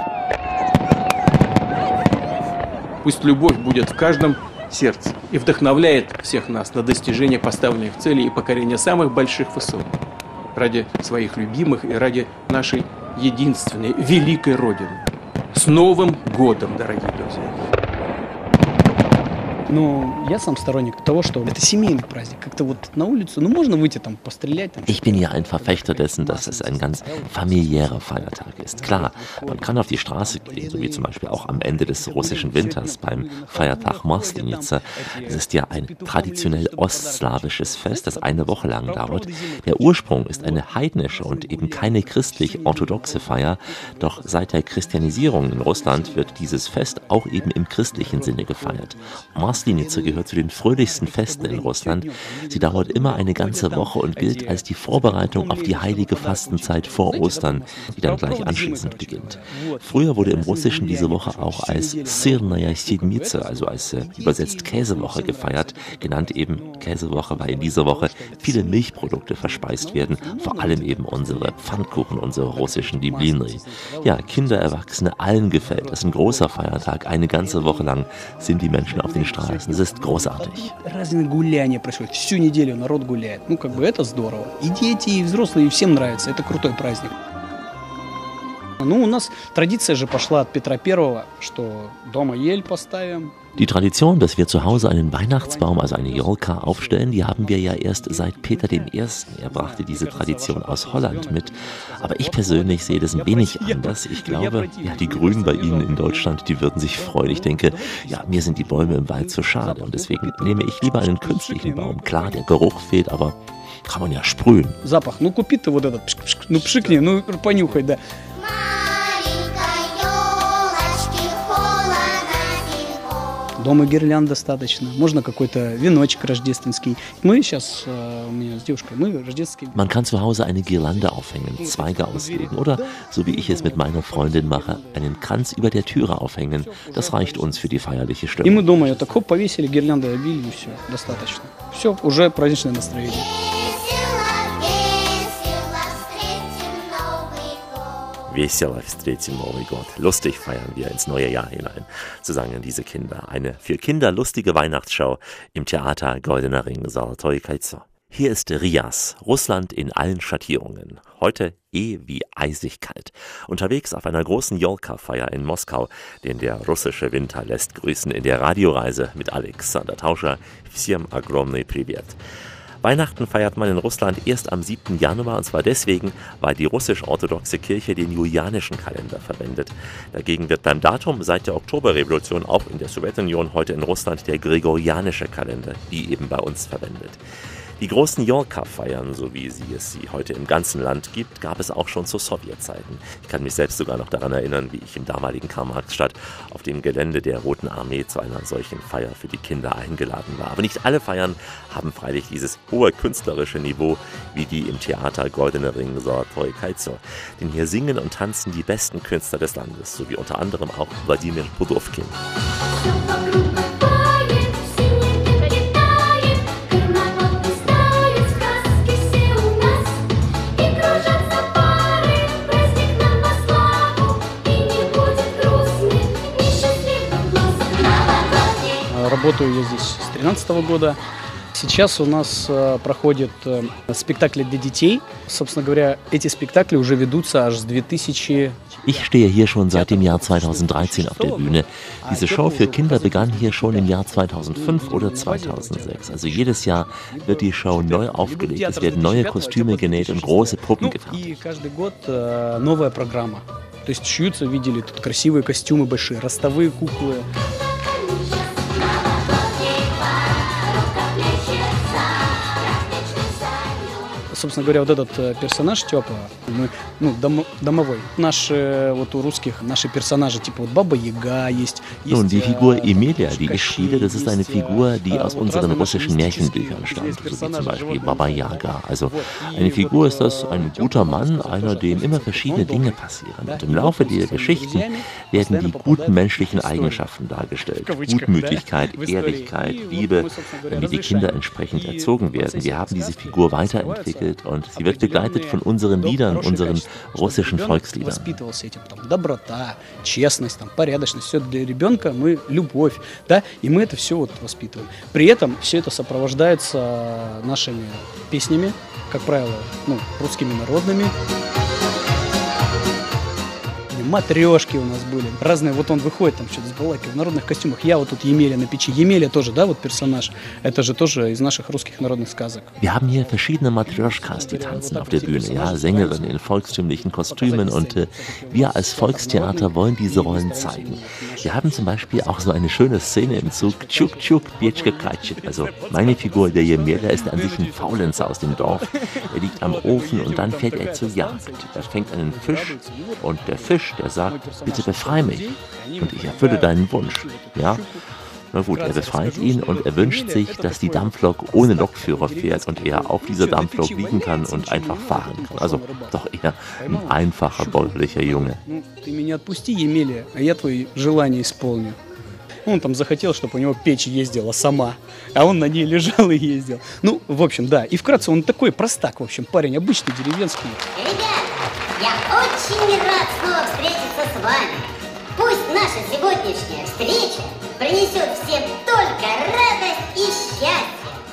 Пусть любовь будет в каждом сердце и вдохновляет всех нас на достижение поставленных целей и покорение самых больших высот ради своих любимых и ради нашей единственной великой Родины. С Новым годом, дорогие друзья! Ich bin ja ein Verfechter dessen, dass es ein ganz familiärer Feiertag ist. Klar, man kann auf die Straße gehen, so wie zum Beispiel auch am Ende des russischen Winters beim Feiertag Maslenitsa. Es ist ja ein traditionell ostslawisches Fest, das eine Woche lang dauert. Der Ursprung ist eine heidnische und eben keine christlich-orthodoxe Feier. Doch seit der Christianisierung in Russland wird dieses Fest auch eben im christlichen Sinne gefeiert. Maslenitsa gehört zu den fröhlichsten Festen in Russland. Sie dauert immer eine ganze Woche und gilt als die Vorbereitung auf die heilige Fastenzeit vor Ostern, die dann gleich anschließend beginnt. Früher wurde im Russischen diese Woche auch als Sirnaya Sidmitsa, also als äh, übersetzt Käsewoche gefeiert, genannt eben Käsewoche, weil in dieser Woche viele Milchprodukte verspeist werden, vor allem eben unsere Pfannkuchen, unsere russischen Diblinri. Ja, Kinder, Erwachsene, allen gefällt. Das ist ein großer Feiertag. Eine ganze Woche lang sind die Menschen auf den Straßen. Es ist großartig. Разные гуляния происходят. Всю неделю народ гуляет. Ну, как бы это здорово. И дети, и взрослые, и всем нравится. Это крутой праздник. Ну, у нас традиция же пошла от Петра Первого, что дома ель поставим, Die Tradition, dass wir zu Hause einen Weihnachtsbaum, also eine Jolka, aufstellen, die haben wir ja erst seit Peter I. Er brachte diese Tradition aus Holland mit. Aber ich persönlich sehe das ein wenig anders. Ich glaube, ja, die Grünen bei Ihnen in Deutschland, die würden sich freuen. Ich denke, ja, mir sind die Bäume im Wald zu schade und deswegen nehme ich lieber einen künstlichen Baum. Klar, der Geruch fehlt, aber kann man ja sprühen. Запах. Ну, купи ты вот этот, пшк, пшк, ну, пшикни, ну, понюхай, да. Дома гирлянд достаточно. Можно какой-то веночек рождественский. Мы сейчас, э, у меня с девушкой, мы рождественский... Man kann zu Hause eine Girlande aufhängen, Zweige auslegen oder, so wie ich es mit meiner Freundin mache, einen Kranz über der Türe aufhängen. Das reicht uns für die feierliche И Stimmung. мы дома ее так хоп, повесили, гирлянды обили, и все, достаточно. Все, уже праздничное настроение. Весело встретим Новый год. Lustig feiern wir ins neue Jahr hinein. So sangen diese Kinder. Eine für Kinder lustige Weihnachtsschau im Theater Goldener Ring Zolotoi Kaizo. Hier ist Rias, Russland in allen Schattierungen. Heute eh wie eisig kalt. Unterwegs auf einer großen Jolka-Feier in Moskau, den der russische Winter lässt grüßen in der Radioreise mit Alexander Tauscher. Всем огромный привет. Weihnachten feiert man in Russland erst am 7. Januar und zwar deswegen, weil die russisch-orthodoxe Kirche den julianischen Kalender verwendet. Dagegen wird beim Datum seit der Oktoberrevolution auch in der Sowjetunion heute in Russland der gregorianische Kalender, die eben bei uns verwendet. Die großen Jorka-Feiern, so wie sie es sie heute im ganzen Land gibt, gab es auch schon zu Sowjetzeiten. Ich kann mich selbst sogar noch daran erinnern, wie ich im damaligen Karl-Marx-Stadt auf dem Gelände der Roten Armee zu einer solchen Feier für die Kinder eingeladen war. Aber nicht alle Feiern haben freilich dieses hohe künstlerische Niveau wie die im Theater Goldene Ring Zolotoi Kaizo. Denn hier singen und tanzen die besten Künstler des Landes, sowie unter anderem auch Wladimir Pudovkin. Работаю я здесь с 2013 года. Сейчас у нас э, проходят э, спектакли для детей. Собственно говоря, эти спектакли уже ведутся аж с 2000 Ich stehe hier schon seit dem Jahr 2013 auf der Bühne. Diese Show für Kinder begann hier schon im Jahr 2005 oder 2006. Also jedes Jahr wird die Show neu aufgelegt. Es werden neue Kostüme genäht und große Puppen gefertigt. И каждый год э, новая программа. То есть шьются, видели, тут красивые костюмы большие, ростовые куклы. Собственно говоря, вот этот э, персонаж Степа, мы, ну, дом- домовой. Наши, вот у русских, наши персонажи, типа вот Баба Яга есть. Nun, есть, die э, Figur Emilia, die ich spiele, das ist eine есть, э, Figur, die äh, aus вот unseren разные russischen Märchenbüchern stammt, so wie zum Beispiel Baba Yaga. Also eine Figur ist das ein guter Mann, einer, dem immer verschiedene Dinge passieren. Und im Laufe der Geschichten werden die guten menschlichen Eigenschaften dargestellt. Gutmütigkeit, Ehrlichkeit, Liebe, damit die Kinder entsprechend erzogen werden. Wir haben diese Figur weiterentwickelt und sie wird begleitet von unseren Liedern, unseren russischen Volksliedern. доброта, честность, там, порядочность. Все для ребенка мы любовь, да, и мы это все вот воспитываем. При этом все это сопровождается нашими песнями, как правило, ну, русскими народными. Матрешки у нас были. Разные, вот он выходит там что-то с балаки в народных костюмах. Я вот тут Емеля на печи. Емеля тоже, да, вот персонаж. Это же тоже из наших русских народных сказок. Wir haben hier verschiedene Matryoshkas, die tanzen auf der Bühne, ja, Sängerinnen in volkstümlichen Kostümen und äh, wir als Volkstheater wollen diese Rollen zeigen. Wir haben zum Beispiel auch so eine schöne Szene im Zug, Tschuk Tschuk Bietschke Kaitsch. Also meine Figur, der Jemela, ist an sich ein Faulenzer aus dem Dorf. Er liegt am Ofen und dann fährt er zur Jagd. Er fängt einen Fisch und der Fisch, der sagt, bitte befrei mich und ich erfülle deinen Wunsch. Ja, na gut, er befreit ihn und er wünscht sich, dass die Dampflok ohne Lokführer fährt und er auf dieser Dampflok liegen kann und einfach fahren kann. Also doch eher ein einfacher bäuerlicher Junge. Ну, ты меня отпусти, Емеля, а я твои желания исполню. Он там захотел, чтобы у него печь ездила сама, а он на ней лежал и ездил. Ну, в общем, да. И вкратце он такой простак, в общем, парень обычный, деревенский. Я очень рад снова встретиться с вами. Пусть наша сегодняшняя встреча принесет всем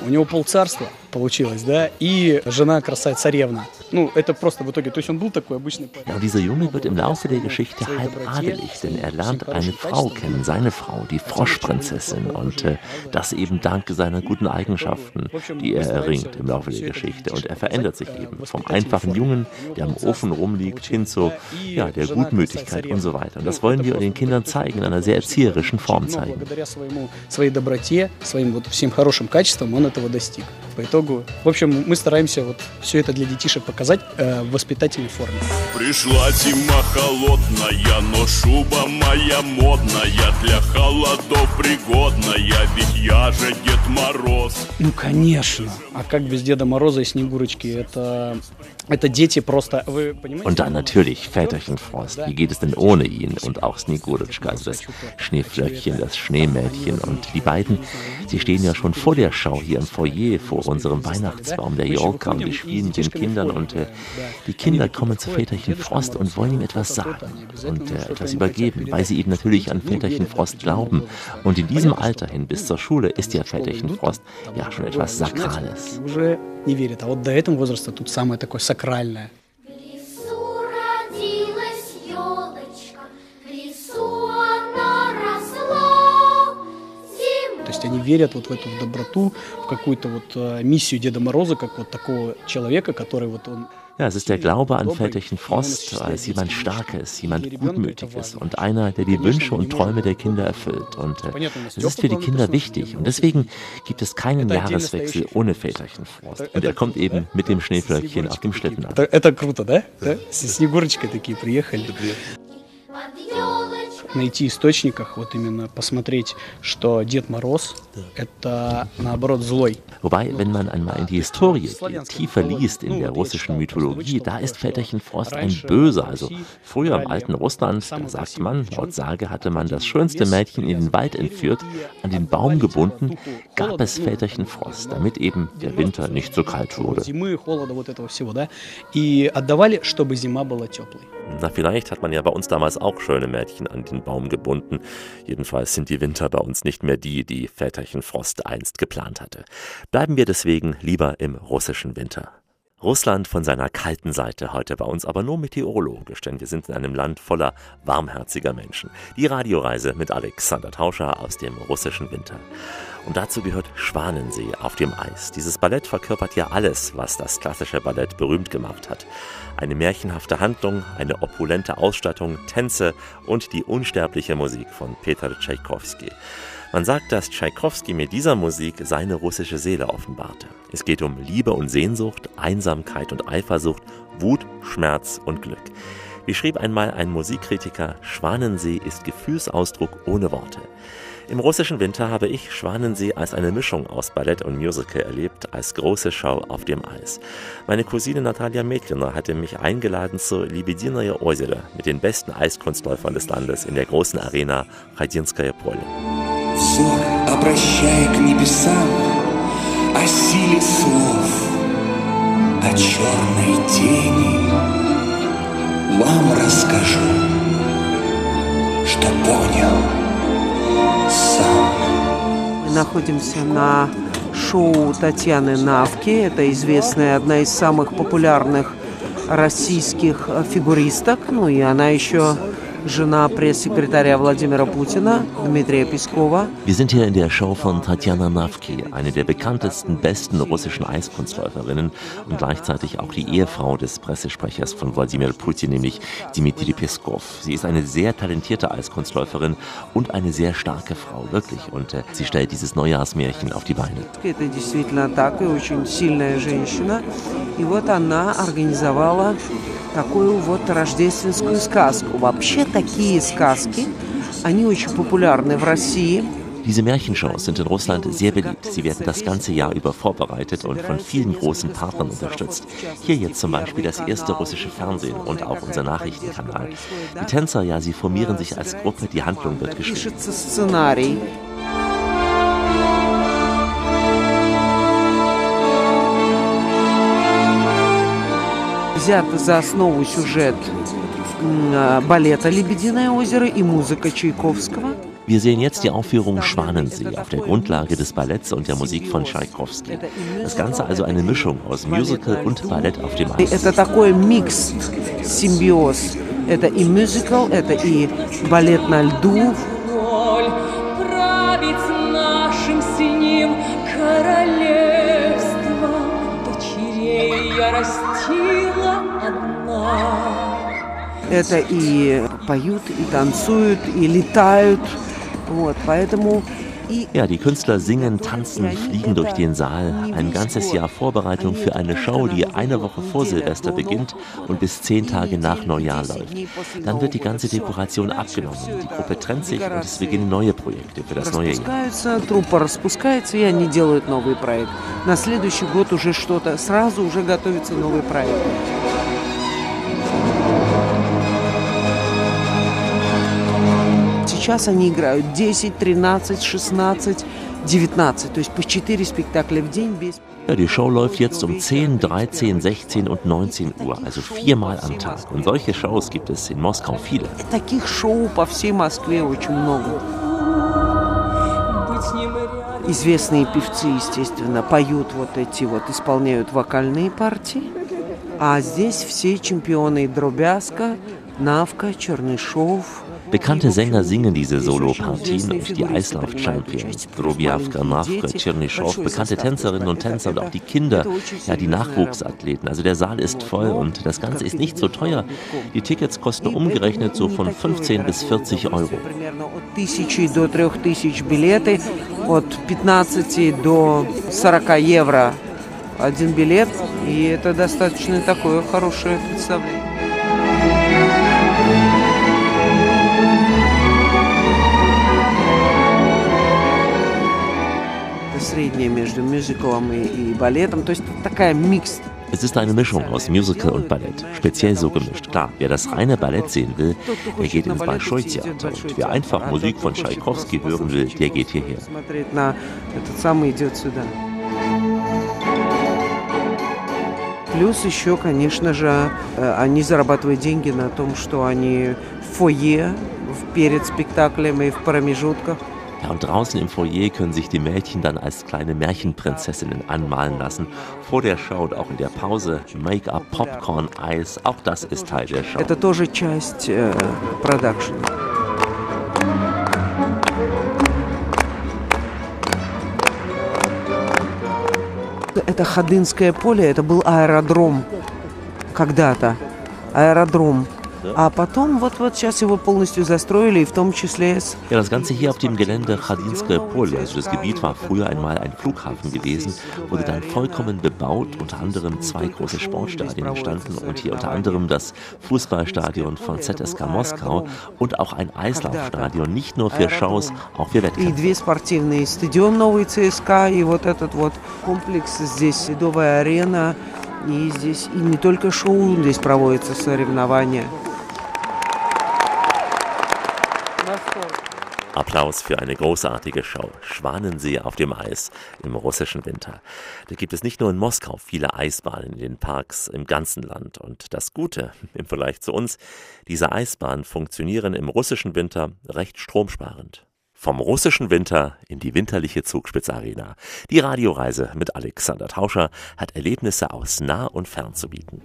У него полцарства получилось, да, и жена красавица-царевна. Ну, это просто в итоге, то есть он был такой обычный парень. Ja, und dieser Junge wird im Laufe der Geschichte halb adelig, denn er lernt eine Frau kennen, seine Frau, die Froschprinzessin. Und äh, das eben dank seiner guten Eigenschaften, die er erringt im Laufe der Geschichte. Und er verändert sich eben vom einfachen Jungen, der am Ofen rumliegt, hin zu ja, der Gutmütigkeit und so weiter. Und das wollen wir den Kindern zeigen, in einer sehr erzieherischen Form Но zeigen. благодаря своему, своей доброте, своим вот всем хорошим качествам он этого достиг. По итогу, в общем, мы стараемся вот все это для детишек показать э, в воспитательной форме. Пришла зима холодная, но шуба моя модная Для холодов пригодная, ведь я же Дед Мороз Ну, конечно. А как без Деда Мороза и Снегурочки? Это, Und dann natürlich Väterchen Frost. Wie geht es denn ohne ihn? Und auch Snegurutschka, also das Schneeflöckchen, das Schneemädchen. Und die beiden, sie stehen ja schon vor der Schau hier im Foyer, vor unserem Weihnachtsbaum der Jolka. Und die spielen mit den Kindern. Und äh, die Kinder kommen zu Väterchen Frost und wollen ihm etwas sagen und äh, etwas übergeben, weil sie eben natürlich an Väterchen Frost glauben. Und in diesem Alter hin bis zur Schule ist ja Väterchen Frost ja schon etwas Sakrales. Не верят. А вот до этого возраста тут самое такое сакральное. Есть они верят вот в эту доброту, в какую-то вот э, миссию Деда Мороза, как вот такого человека, который вот он Ja, es ist der Glaube an Väterchen Frost als jemand Starkes, jemand Gutmütiges und einer, der die Wünsche und Träume der Kinder erfüllt. Und äh, es ist für die Kinder wichtig. Und deswegen gibt es keinen Jahreswechsel ohne Väterchen Frost. Und er kommt eben mit dem Schneeflöckchen auf dem Schlitten an. Это, это круто, да? да? С Снегурочкой такие приехали. Найти источниках, вот именно посмотреть, что Дед Мороз это наоборот злой. Wobei, wenn man einmal in die Historie geht, tiefer liest in der russischen Mythologie, da ist Väterchen Frost ein Böser. Also früher im alten Russland, da sagt man, laut Sage hatte man das schönste Mädchen in den Wald entführt, an den Baum gebunden, gab es Väterchen Frost, damit eben der Winter nicht so kalt wurde. Зимы, холода, вот этого всего, да? И отдавали, чтобы зима была теплой. Na, vielleicht hat man ja bei uns damals auch auch schöne Mädchen an den Baum gebunden. Jedenfalls sind die Winter bei uns nicht mehr die, die Väterchen Frost einst geplant hatte. Bleiben wir deswegen lieber im russischen Winter. Russland von seiner kalten Seite heute bei uns aber nur meteorologisch, denn wir sind in einem Land voller warmherziger Menschen. Die Radioreise mit Alexander Tauscher aus dem russischen Winter. Und dazu gehört Schwanensee auf dem Eis. Dieses Ballett verkörpert ja alles, was das klassische Ballett berühmt gemacht hat. Eine märchenhafte Handlung, eine opulente Ausstattung, Tänze und die unsterbliche Musik von Peter Tschaikowski. Man sagt, dass Tschaikowski mit dieser Musik seine russische Seele offenbarte. Es geht um Liebe und Sehnsucht, Einsamkeit und Eifersucht, Wut, Schmerz und Glück. Wie schrieb einmal ein Musikkritiker, Schwanensee ist Gefühlsausdruck ohne Worte. Im russischen Winter habe ich Schwanensee als eine Mischung aus Ballett und Musical erlebt, als große Show auf dem Eis. Meine Cousine Natalia Medliner hatte mich eingeladen zur Libedinaje Озеро mit den besten Eiskunstläufern des Landes in der großen Arena Хадинское поле. Взор обращая к небесам О силе слов, о черной тени Вам расскажу, что понял сам Мы Находимся на шоу Татьяны Навки. Это известная, одна из самых популярных российских фигуристок. Ну и она еще жена пресс-секретаря Владимира Путина, Дмитрия Пескова. Wir sind hier in der Show von Tatjana Nawki, eine der bekanntesten, besten russischen Eiskunstläuferinnen und gleichzeitig auch die Ehefrau des Pressesprechers von Wladimir Putin, nämlich Dmitri Peskov. Sie ist eine sehr talentierte Eiskunstläuferin und eine sehr starke Frau, wirklich. Und äh, sie stellt dieses Neujahrsmärchen auf die Beine. Это действительно так, и очень сильная женщина. И вот она организовала такую вот рождественскую сказку. Вообще такие сказки, они очень популярны в России. Diese Märchenshows sind in Russland sehr beliebt. Sie werden das ganze Jahr über vorbereitet und von vielen großen Partnern unterstützt. Hier jetzt zum Beispiel das erste russische Fernsehen und auch unser Nachrichtenkanal. Die Tänzer, ja, sie formieren sich als Gruppe, die Handlung wird geschrieben. Пишется сценарий. Взят за основу сюжет м, э, балета «Лебединое озеро» и музыка Чайковского. Wir sehen jetzt die Aufführung Schwanensee auf der Grundlage des Balletts und der Musik von Tschaikowski. Das Ganze also eine Mischung aus Musical und Ballett auf dem И Eis. Это такой микс, симбиоз. Это и мюзикл, это и балет на льду. роль править нашим синим королевством. Дочерей я растила одна. Это и поют, и танцуют, и летают. Вот, поэтому и Ja, die Künstler singen, tanzen, fliegen durch den Saal. Ein ganzes Jahr Vorbereitung für eine Show, die eine Woche vor Silvester beginnt und bis zehn Tage nach Neujahr läuft. Dann wird die ganze Dekoration abgenommen. Die Gruppe trennt sich und es beginnen neue Projekte für das neue Jahr. распускаются, труппа распускается, и они делают новый проект. На следующий год уже что-то, сразу уже готовится новый проект. Сейчас они играют 10, 13, 16, 19, то есть по 4 спектакля в день без Ja, die Show läuft jetzt um 10, 13, 16 und 19 Uhr, also viermal am Tag. Und solche Shows gibt es in Moskau viele. Таких шоу по всей Москве очень много. Быть с ним рядом. Известные певцы, естественно, поют вот эти вот, исполняют вокальные партии. А здесь все чемпионы Дробяска, Навка, Чернышов. Bekannte Sänger singen diese Solopartien und die Eislauf-Champions. Drobiavka, Navka, Tschernyschow, bekannte Tänzerinnen und Tänzer und auch die Kinder, ja die Nachwuchsathleten. Also der Saal ist voll und das Ganze ist nicht so teuer. Die Tickets kosten umgerechnet so von 15 bis 40 Euro. Примерно от тысячи до трех тысяч билеты, от 15 до 40 евро один билет. И это достаточно такое хорошее представление. Среднее между мюзиклом и, и балетом. То есть такая микс. Es ist eine Mischung aus Musical und Ballett, speziell so gemischt. Klar, wer das reine Ballett sehen will, der geht ins Bolschoi-Theater. Und wer einfach Musik von Tschaikowski hören will, der geht hierher. Плюс еще, конечно же, э, они зарабатывают деньги на том, что они фойе в- перед спектаклем и в промежутках. Ja, und draußen im Foyer können sich die Mädchen dann als kleine Märchenprinzessinnen anmalen lassen. Vor der Show und auch in der Pause Make-up, Popcorn, Eis, auch das ist Teil der Show. Это тоже часть э, продакшена. Это Ходынское поле, это был аэродром когда-то. Аэродром. А потом вот, вот сейчас его полностью застроили, и в том числе с Ja, das Ganze hier auf dem Gelände Chadinske Pole, also das Gebiet war früher einmal ein Flughafen gewesen, wurde dann vollkommen bebaut, unter anderem zwei große Sportstadien entstanden und hier unter anderem das Fußballstadion von ZSK Moskau und auch ein Eislaufstadion, nicht nur für Shows, auch für и Wettkämpfe. две спортивные стадион новый ЦСКА, и вот этот вот комплекс здесь, ледовая арена, и здесь и не только шоу, здесь проводятся соревнования. Applaus für eine großartige Show. Schwanensee auf dem Eis im russischen Winter. Da gibt es nicht nur in Moskau viele Eisbahnen in den Parks im ganzen Land. Und das Gute im Vergleich zu uns, diese Eisbahnen funktionieren im russischen Winter recht stromsparend. Vom russischen Winter in die winterliche Zugspitzarena. Die Radioreise mit Alexander Tauscher hat Erlebnisse aus nah und fern zu bieten.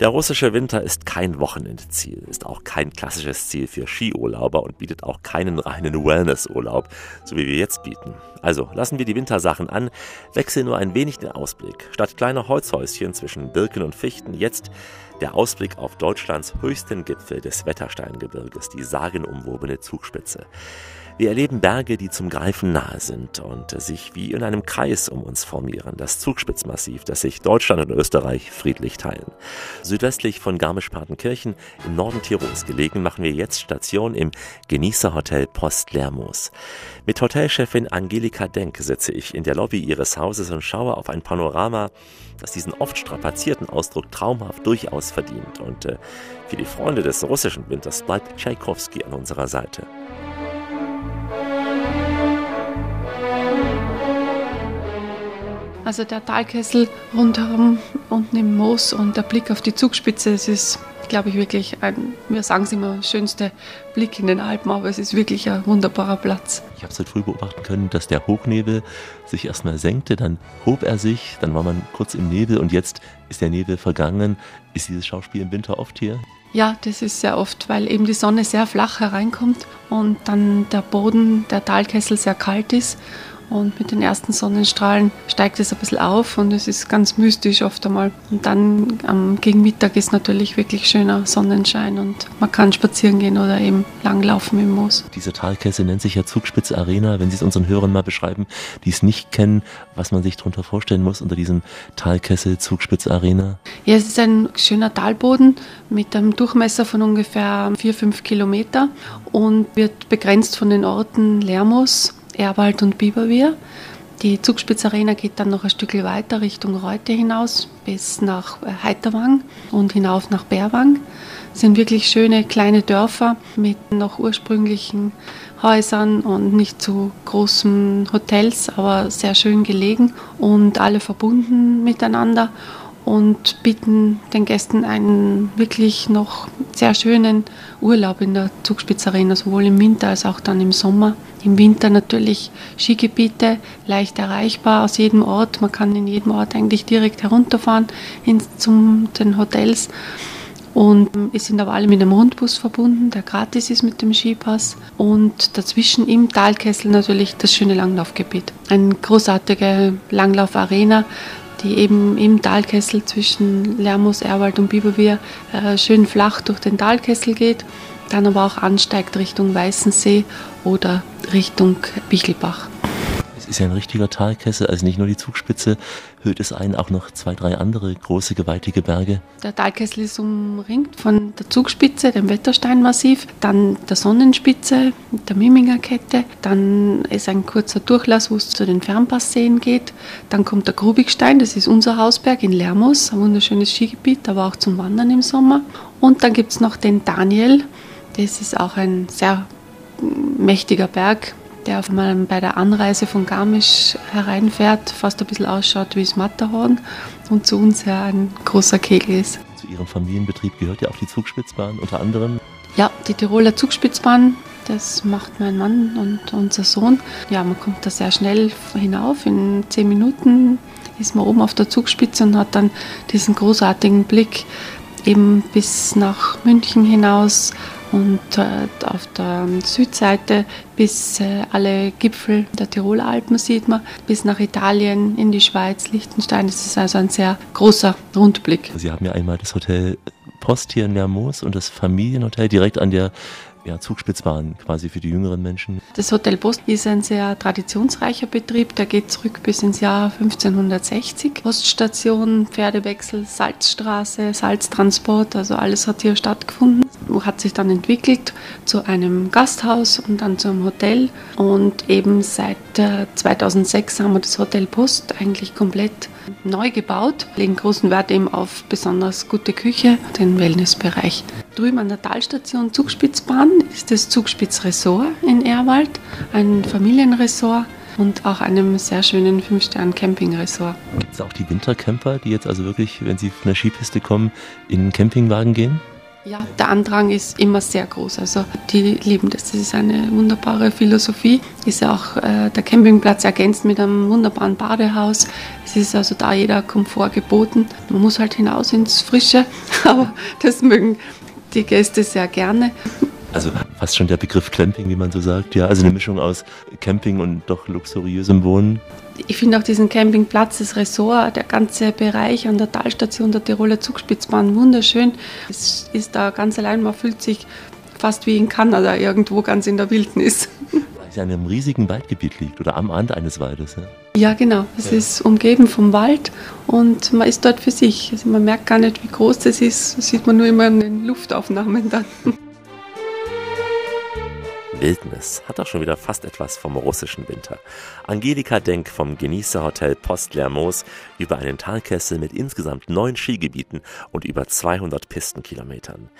Der russische Winter ist kein Wochenendziel, ist auch kein klassisches Ziel für Skiurlauber und bietet auch keinen reinen Wellnessurlaub, so wie wir jetzt bieten. Also lassen wir die Wintersachen an, wechseln nur ein wenig den Ausblick. Statt kleiner Holzhäuschen zwischen Birken und Fichten jetzt der Ausblick auf Deutschlands höchsten Gipfel des Wettersteingebirges, die sagenumwobene Zugspitze. Wir erleben Berge, die zum Greifen nahe sind und sich wie in einem Kreis um uns formieren. Das Zugspitzmassiv, das sich Deutschland und Österreich friedlich teilen. Südwestlich von Garmisch-Partenkirchen im Norden Tirols gelegen, machen wir jetzt Station im Genießerhotel Post Lermoos. Mit Hotelchefin Angelika Denk sitze ich in der Lobby ihres Hauses und schaue auf ein Panorama, das diesen oft strapazierten Ausdruck traumhaft durchaus verdient. Und äh, für die Freunde des russischen Winters bleibt Tschaikowski an unserer Seite. Also der Talkessel rundherum unten im Moos und der Blick auf die Zugspitze, es ist, glaube ich, wirklich ein, wir sagen es immer, schönste Blick in den Alpen, aber es ist wirklich ein wunderbarer Platz. Ich habe es heute früh beobachten können, dass der Hochnebel sich erstmal senkte, dann hob er sich, dann war man kurz im Nebel und jetzt ist der Nebel vergangen. Ist dieses Schauspiel im Winter oft hier? Ja, das ist sehr oft, weil eben die Sonne sehr flach hereinkommt und dann der Boden, der Talkessel sehr kalt ist. Und mit den ersten Sonnenstrahlen steigt es ein bisschen auf und es ist ganz mystisch oft einmal. Und dann am gegen Mittag ist natürlich wirklich schöner Sonnenschein und man kann spazieren gehen oder eben langlaufen im Moos. Diese Talkessel nennt sich ja Zugspitze Arena. Wenn Sie es unseren Hörern mal beschreiben, die es nicht kennen, was man sich darunter vorstellen muss unter diesem Talkessel Zugspitze Arena. Ja, es ist ein schöner Talboden mit einem Durchmesser von ungefähr 4-5 Kilometer und wird begrenzt von den Orten Lermoos, Erwald und Biberwier. Die Zugspitzarena geht dann noch ein Stück weiter Richtung Reute hinaus bis nach äh, Heiterwang und hinauf nach Bärwang. Das sind wirklich schöne kleine Dörfer mit noch ursprünglichen Häusern und nicht zu großen Hotels, aber sehr schön gelegen und alle verbunden miteinander und bieten den Gästen einen wirklich noch sehr schönen Urlaub in der Zugspitzarena, sowohl im Winter als auch dann im Sommer. Im Winter natürlich Skigebiete, leicht erreichbar aus jedem Ort. Man kann in jedem Ort eigentlich direkt herunterfahren ins, zum den Hotels. Und wir sind aber alle mit einem Rundbus verbunden, der gratis ist mit dem Skipass. Und dazwischen im Talkessel natürlich das schöne Langlaufgebiet. Eine großartige Langlaufarena, die eben im Talkessel zwischen Lermoos, Erwald und Biberwier äh, schön flach durch den Talkessel geht, dann aber auch ansteigt Richtung Weißensee oder Richtung Bichelbach. Es ist ja ein richtiger Talkessel, also nicht nur die Zugspitze, hüllt es ein, auch noch zwei, drei andere große, gewaltige Berge. Der Talkessel ist umringt von der Zugspitze, dem Wettersteinmassiv, dann der Sonnenspitze, der Miminger Kette, dann ist ein kurzer Durchlass, wo es zu den Fernpassseen geht, dann kommt der Grubigstein, das ist unser Hausberg in Lermoos, ein wunderschönes Skigebiet, aber auch zum Wandern im Sommer. Und dann gibt es noch den Daniel, das ist auch ein sehr mächtiger Berg, der auf mal bei der Anreise von Garmisch hereinfährt, fast ein bisschen ausschaut wie das Matterhorn und zu uns ja ein großer Kegel ist. Zu Ihrem Familienbetrieb gehört ja auch die Zugspitzbahn unter anderem. Ja, die Tiroler Zugspitzbahn, das macht mein Mann und unser Sohn. Ja, man kommt da sehr schnell hinauf. In zehn Minuten ist man oben auf der Zugspitze und hat dann diesen großartigen Blick eben bis nach München hinaus und äh, auf der Südseite bis äh, alle Gipfel der Tiroler Alpen sieht man, bis nach Italien, in die Schweiz, Liechtenstein. Das ist also ein sehr großer Rundblick. Sie haben ja einmal das Hotel Post hier in Lermoos und das Familienhotel direkt an der ja, Zugspitzbahn quasi für die jüngeren Menschen. Das Hotel Post ist ein sehr traditionsreicher Betrieb, der geht zurück bis ins Jahr 1560. Poststation, Pferdewechsel, Salzstraße, Salztransport, also alles hat hier stattgefunden. Hat sich dann entwickelt zu einem Gasthaus und dann zu einem Hotel. Und eben seit 2006 haben wir das Hotel Post eigentlich komplett neu gebaut, legen großen Wert eben auf besonders gute Küche, den Wellnessbereich. Drüben an der Talstation Zugspitzbahn ist das Zugspitzresort in Erwald, ein Familienresort und auch einem sehr schönen 5-Stern-Camping-Resort. Gibt es auch die Wintercamper, die jetzt also wirklich, wenn sie von der Skipiste kommen, in Campingwagen gehen? Ja, der Andrang ist immer sehr groß. Also die lieben das. Das ist eine wunderbare Philosophie. Ist ja auch äh, der Campingplatz ergänzt mit einem wunderbaren Badehaus. Es ist also da jeder Komfort geboten. Man muss halt hinaus ins Frische, aber das mögen die Gäste sehr gerne. Also fast schon der Begriff Camping, wie man so sagt. Ja, also eine Mischung aus Camping und doch luxuriösem Wohnen. Ich finde auch diesen Campingplatz, das Ressort, der ganze Bereich an der Talstation der Tiroler Zugspitzbahn wunderschön. Es ist da ganz allein, man fühlt sich fast wie in Kanada irgendwo ganz in der Wildnis. Weil es in einem riesigen Waldgebiet liegt oder am Rand eines Waldes. Ja, ja genau. Es ja. ist umgeben vom Wald und man ist dort für sich. Also man merkt gar nicht, wie groß das ist. Das sieht man nur immer in den Luftaufnahmen dann. Wildnis hat auch schon wieder fast etwas vom russischen Winter. Angelika Denk vom Genießerhotel Post Lermoos über einen Talkessel mit insgesamt neun Skigebieten und über 200 Pistenkilometern.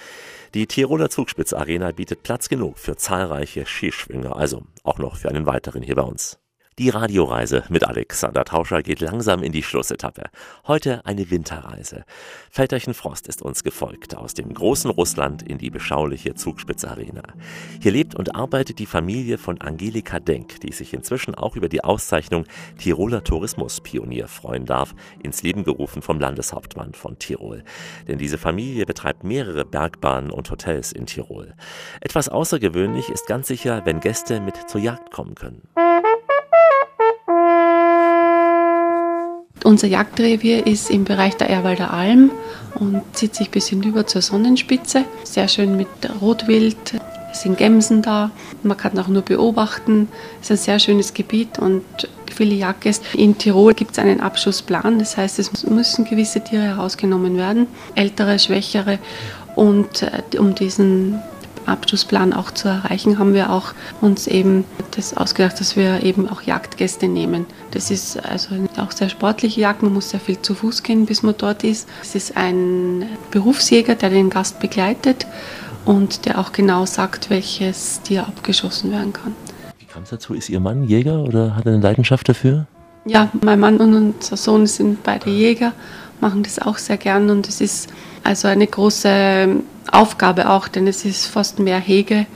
Die Tiroler Zugspitzarena bietet Platz genug für zahlreiche Skischwinger, also auch noch für einen weiteren hier bei uns. Die Radioreise mit Alexander Tauscher geht langsam in die Schlussetappe. Heute eine Winterreise. Väterchen Frost ist uns gefolgt aus dem großen Russland in die beschauliche Zugspitzarena. Hier lebt und arbeitet die Familie von Angelika Denk, die sich inzwischen auch über die Auszeichnung Tiroler Tourismuspionier freuen darf, ins Leben gerufen vom Landeshauptmann von Tirol. Denn diese Familie betreibt mehrere Bergbahnen und Hotels in Tirol. Etwas außergewöhnlich ist ganz sicher, wenn Gäste mit zur Jagd kommen können. Unser Jagdrevier ist im Bereich der Erwalder Alm und zieht sich bis hinüber zur Sonnenspitze. Sehr schön mit Rotwild, es sind Gämsen da, man kann auch nur beobachten. Es ist ein sehr schönes Gebiet und viele Jagdgäste. In Tirol gibt es einen Abschussplan, das heißt, es müssen gewisse Tiere herausgenommen werden, ältere, schwächere. Und äh, um diesen Abschlussplan auch zu erreichen, haben wir auch uns eben das ausgedacht, dass wir eben auch Jagdgäste nehmen. Das ist also auch sehr sportliche Jagd, man muss sehr viel zu Fuß gehen, bis man dort ist. Es ist ein Berufsjäger, der den Gast begleitet und der auch genau sagt, welches Tier abgeschossen werden kann. Wie kam es dazu? Ist Ihr Mann Jäger oder hat er eine Leidenschaft dafür? Ja, mein Mann und unser Sohn sind beide Jäger, machen das auch sehr gern und es ist also eine große Aufgabe auch, denn es ist fast mehr Hege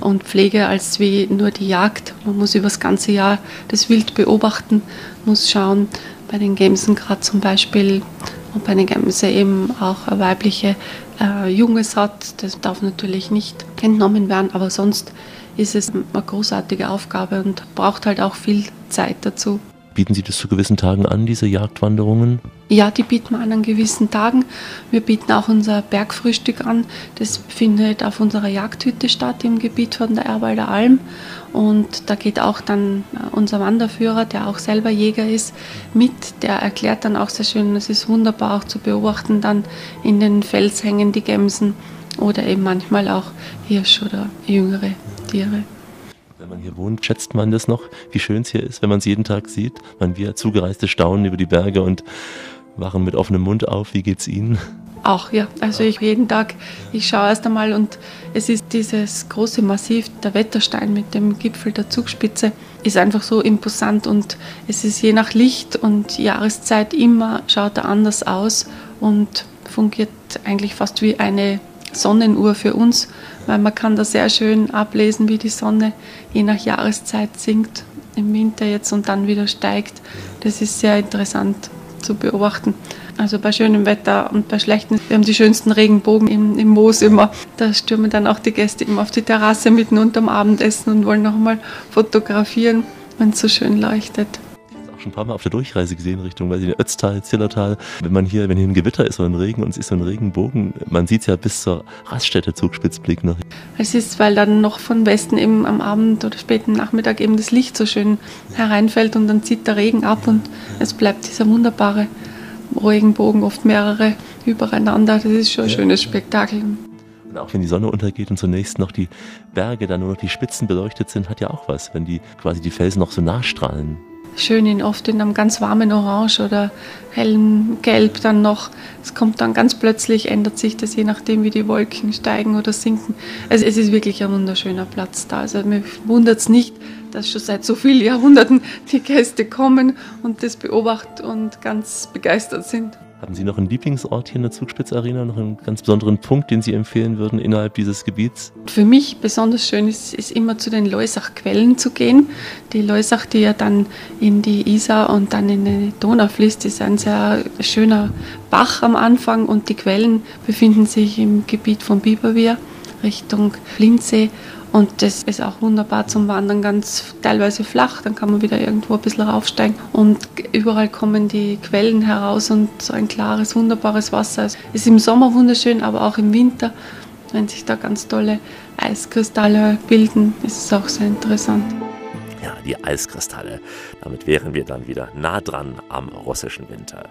und Pflege als wie nur die Jagd. Man muss über das ganze Jahr das Wild beobachten, muss schauen, bei den Gämsen gerade zum Beispiel, und bei den Gämsen eben auch weibliche äh, Junges hat. Das darf natürlich nicht entnommen werden, aber sonst ist es eine großartige Aufgabe und braucht halt auch viel Zeit dazu. Bieten Sie das zu gewissen Tagen an, diese Jagdwanderungen? Ja, die bieten wir an an gewissen Tagen. Wir bieten auch unser Bergfrühstück an. Das findet auf unserer Jagdhütte statt im Gebiet von der Erwalder Alm. Und da geht auch dann äh, unser Wanderführer, der auch selber Jäger ist, mit. Der erklärt dann auch sehr schön, es ist wunderbar auch zu beobachten, dann in den Felshängen die Gämsen oder eben manchmal auch Hirsch oder jüngere Tiere. Wenn man hier wohnt, schätzt man das noch, wie schön es hier ist, wenn man es jeden Tag sieht. Man wir Zugereiste staunen über die Berge und wachen mit offenem Mund auf. Wie geht's Ihnen? Auch, ja. Also ich jeden Tag, ich schaue erst einmal und es ist dieses große Massiv, der Wetterstein mit dem Gipfel der Zugspitze, ist einfach so imposant und es ist je nach Licht und Jahreszeit immer, schaut er anders aus und fungiert eigentlich fast wie eine Sonnenuhr für uns, weil man kann da sehr schön ablesen, wie die Sonne je nach Jahreszeit sinkt. Im Winter jetzt und dann wieder steigt. Das ist sehr interessant zu beobachten. Also bei schönem Wetter und bei schlechtem, wir haben die schönsten Regenbogen im, im Moos immer. Da stürmen dann auch die Gäste immer auf die Terrasse mitten unterm Abendessen und wollen noch mal fotografieren, wenn es so schön leuchtet schon ein paar Mal auf der Durchreise gesehen, Richtung, weiß ich nicht, Ötztal, Zillertal. Wenn man hier, wenn hier ein Gewitter ist oder ein Regen und es ist so ein Regenbogen, man sieht es ja bis zur Raststätte Zugspitzblick noch. Es ist, weil dann noch von Westen eben am Abend oder späten Nachmittag eben das Licht so schön hereinfällt und dann zieht der Regen ab und es bleibt dieser wunderbare Regenbogen, oft mehrere übereinander. Das ist schon ein schönes Spektakel. Und auch wenn die Sonne untergeht und zunächst noch die Berge, dann nur noch die Spitzen beleuchtet sind, hat ja auch was, wenn die quasi die Felsen noch so nachstrahlen. Schön in oft in einem ganz warmen Orange oder hellem Gelb dann noch. Es kommt dann ganz plötzlich, ändert sich das je nachdem, wie die Wolken steigen oder sinken. Also es ist wirklich ein wunderschöner Platz da. Also mir wundert es nicht, dass schon seit so vielen Jahrhunderten die Gäste kommen und das beobachten und ganz begeistert sind. Haben Sie noch einen Lieblingsort hier in der Zugspitzarena, noch einen ganz besonderen Punkt, den Sie empfehlen würden innerhalb dieses Gebiets? Für mich besonders schön ist, ist immer zu den Leusach-Quellen zu gehen. Die Leusach, die ja dann in die Isar und dann in die Donau fließt, ist ein sehr schöner Bach am Anfang und die Quellen befinden sich im Gebiet von Biberwier Richtung Lindsee. Und das ist auch wunderbar zum Wandern, ganz teilweise flach, dann kann man wieder irgendwo ein bisschen raufsteigen. Und überall kommen die Quellen heraus und so ein klares, wunderbares Wasser. Es ist im Sommer wunderschön, aber auch im Winter, wenn sich da ganz tolle Eiskristalle bilden, ist es auch sehr interessant. Ja, die Eiskristalle. Damit wären wir dann wieder nah dran am russischen Winter.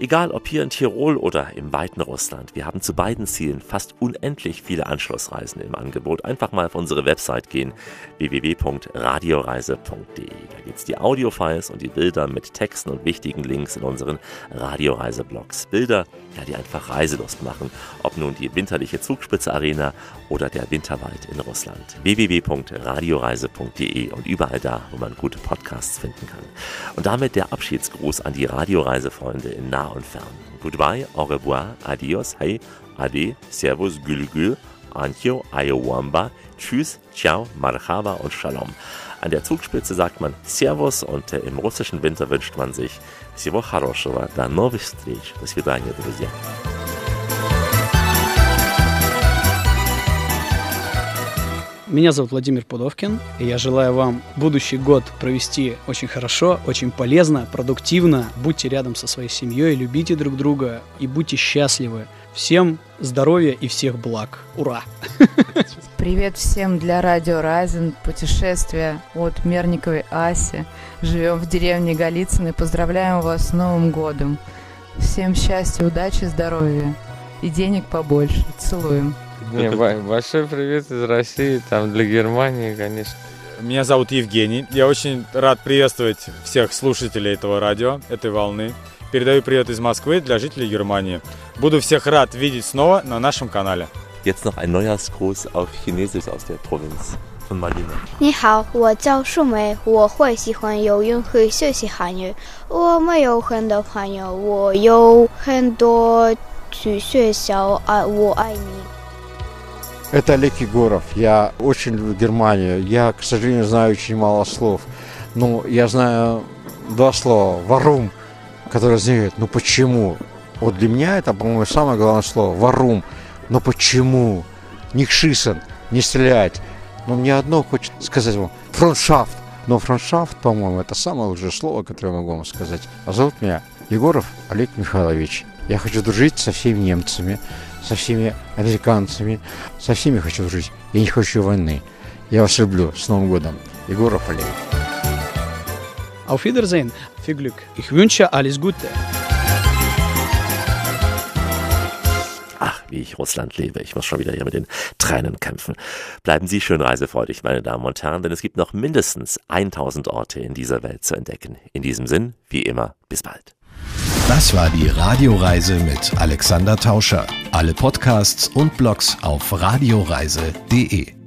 Egal ob hier in Tirol oder im weiten Russland, wir haben zu beiden Zielen fast unendlich viele Anschlussreisen im Angebot. Einfach mal auf unsere Website gehen, www.radioreise.de. Da gibt es die Audiofiles und die Bilder mit Texten und wichtigen Links in unseren Radioreiseblogs. Bilder, ja, die einfach Reiselust machen, ob nun die winterliche Zugspitze Arena oder der Winterwald in Russland. www.radioreise.de und überall da, wo man gute Podcasts finden kann. Und damit der Abschiedsgruß an die Radioreisefreunde in nah und fern. Goodbye, au revoir, adios, hey, ade, servus, gül gül, antio, ayowamba, tschüss, ciao, marhaba und shalom. An der Zugspitze sagt man Servus und im russischen Winter wünscht man sich Всего хорошего, до новых встреч. До свидания, друзья. Меня зовут Владимир Пудовкин, и я желаю вам будущий год провести очень хорошо, очень полезно, продуктивно. Будьте рядом со своей семьей, любите друг друга и будьте счастливы. Всем здоровья и всех благ. Ура! Привет всем для Радио Райзен. Путешествие от Мерниковой Аси. Живем в деревне Голицыно и поздравляем вас с Новым годом. Всем счастья, удачи, здоровья и денег побольше. Целуем. Не, большой привет из России, там для Германии, конечно. Меня зовут Евгений. Я очень рад приветствовать всех слушателей этого радио, этой волны. Передаю привет из Москвы для жителей Германии. Буду всех rad видеть снова на нашем канале. Jetzt noch ein Neujahrsgruß auf Chinesisch aus der Provinz von Malina. 你好，我叫树梅，我会喜欢游泳和学习韩语。我没有很多朋友，我有很多去学校啊，我爱你。 Это Олег Егоров. Я очень люблю Германию. Я, к сожалению, знаю очень мало слов. Но я знаю два слова. Варум, которое означает «ну почему?». Вот для меня это, по-моему, самое главное слово. Варум. Но почему? Не кшисан, не стрелять. Но мне одно хочет сказать вам. Фронтшафт. Но фронтшафт, по-моему, это самое лучшее слово, которое я могу вам сказать. А зовут меня Егоров Олег Михайлович. Я хочу дружить со всеми немцами, со всеми американцами, со всеми хочу дружить. Я не хочу войны. Я вас люблю. С Новым годом. Егоров Олег. Auf Wiedersehen, viel Glück. Ich wünsche alles Gute. Wie ich Russland liebe. Ich muss schon wieder hier mit den Tränen kämpfen. Bleiben Sie schön reisefreudig, meine Damen und Herren, denn es gibt noch mindestens 1000 Orte in dieser Welt zu entdecken. In diesem Sinn, wie immer, bis bald. Das war die Radioreise mit Alexander Tauscher. Alle Podcasts und Blogs auf radioreise.de.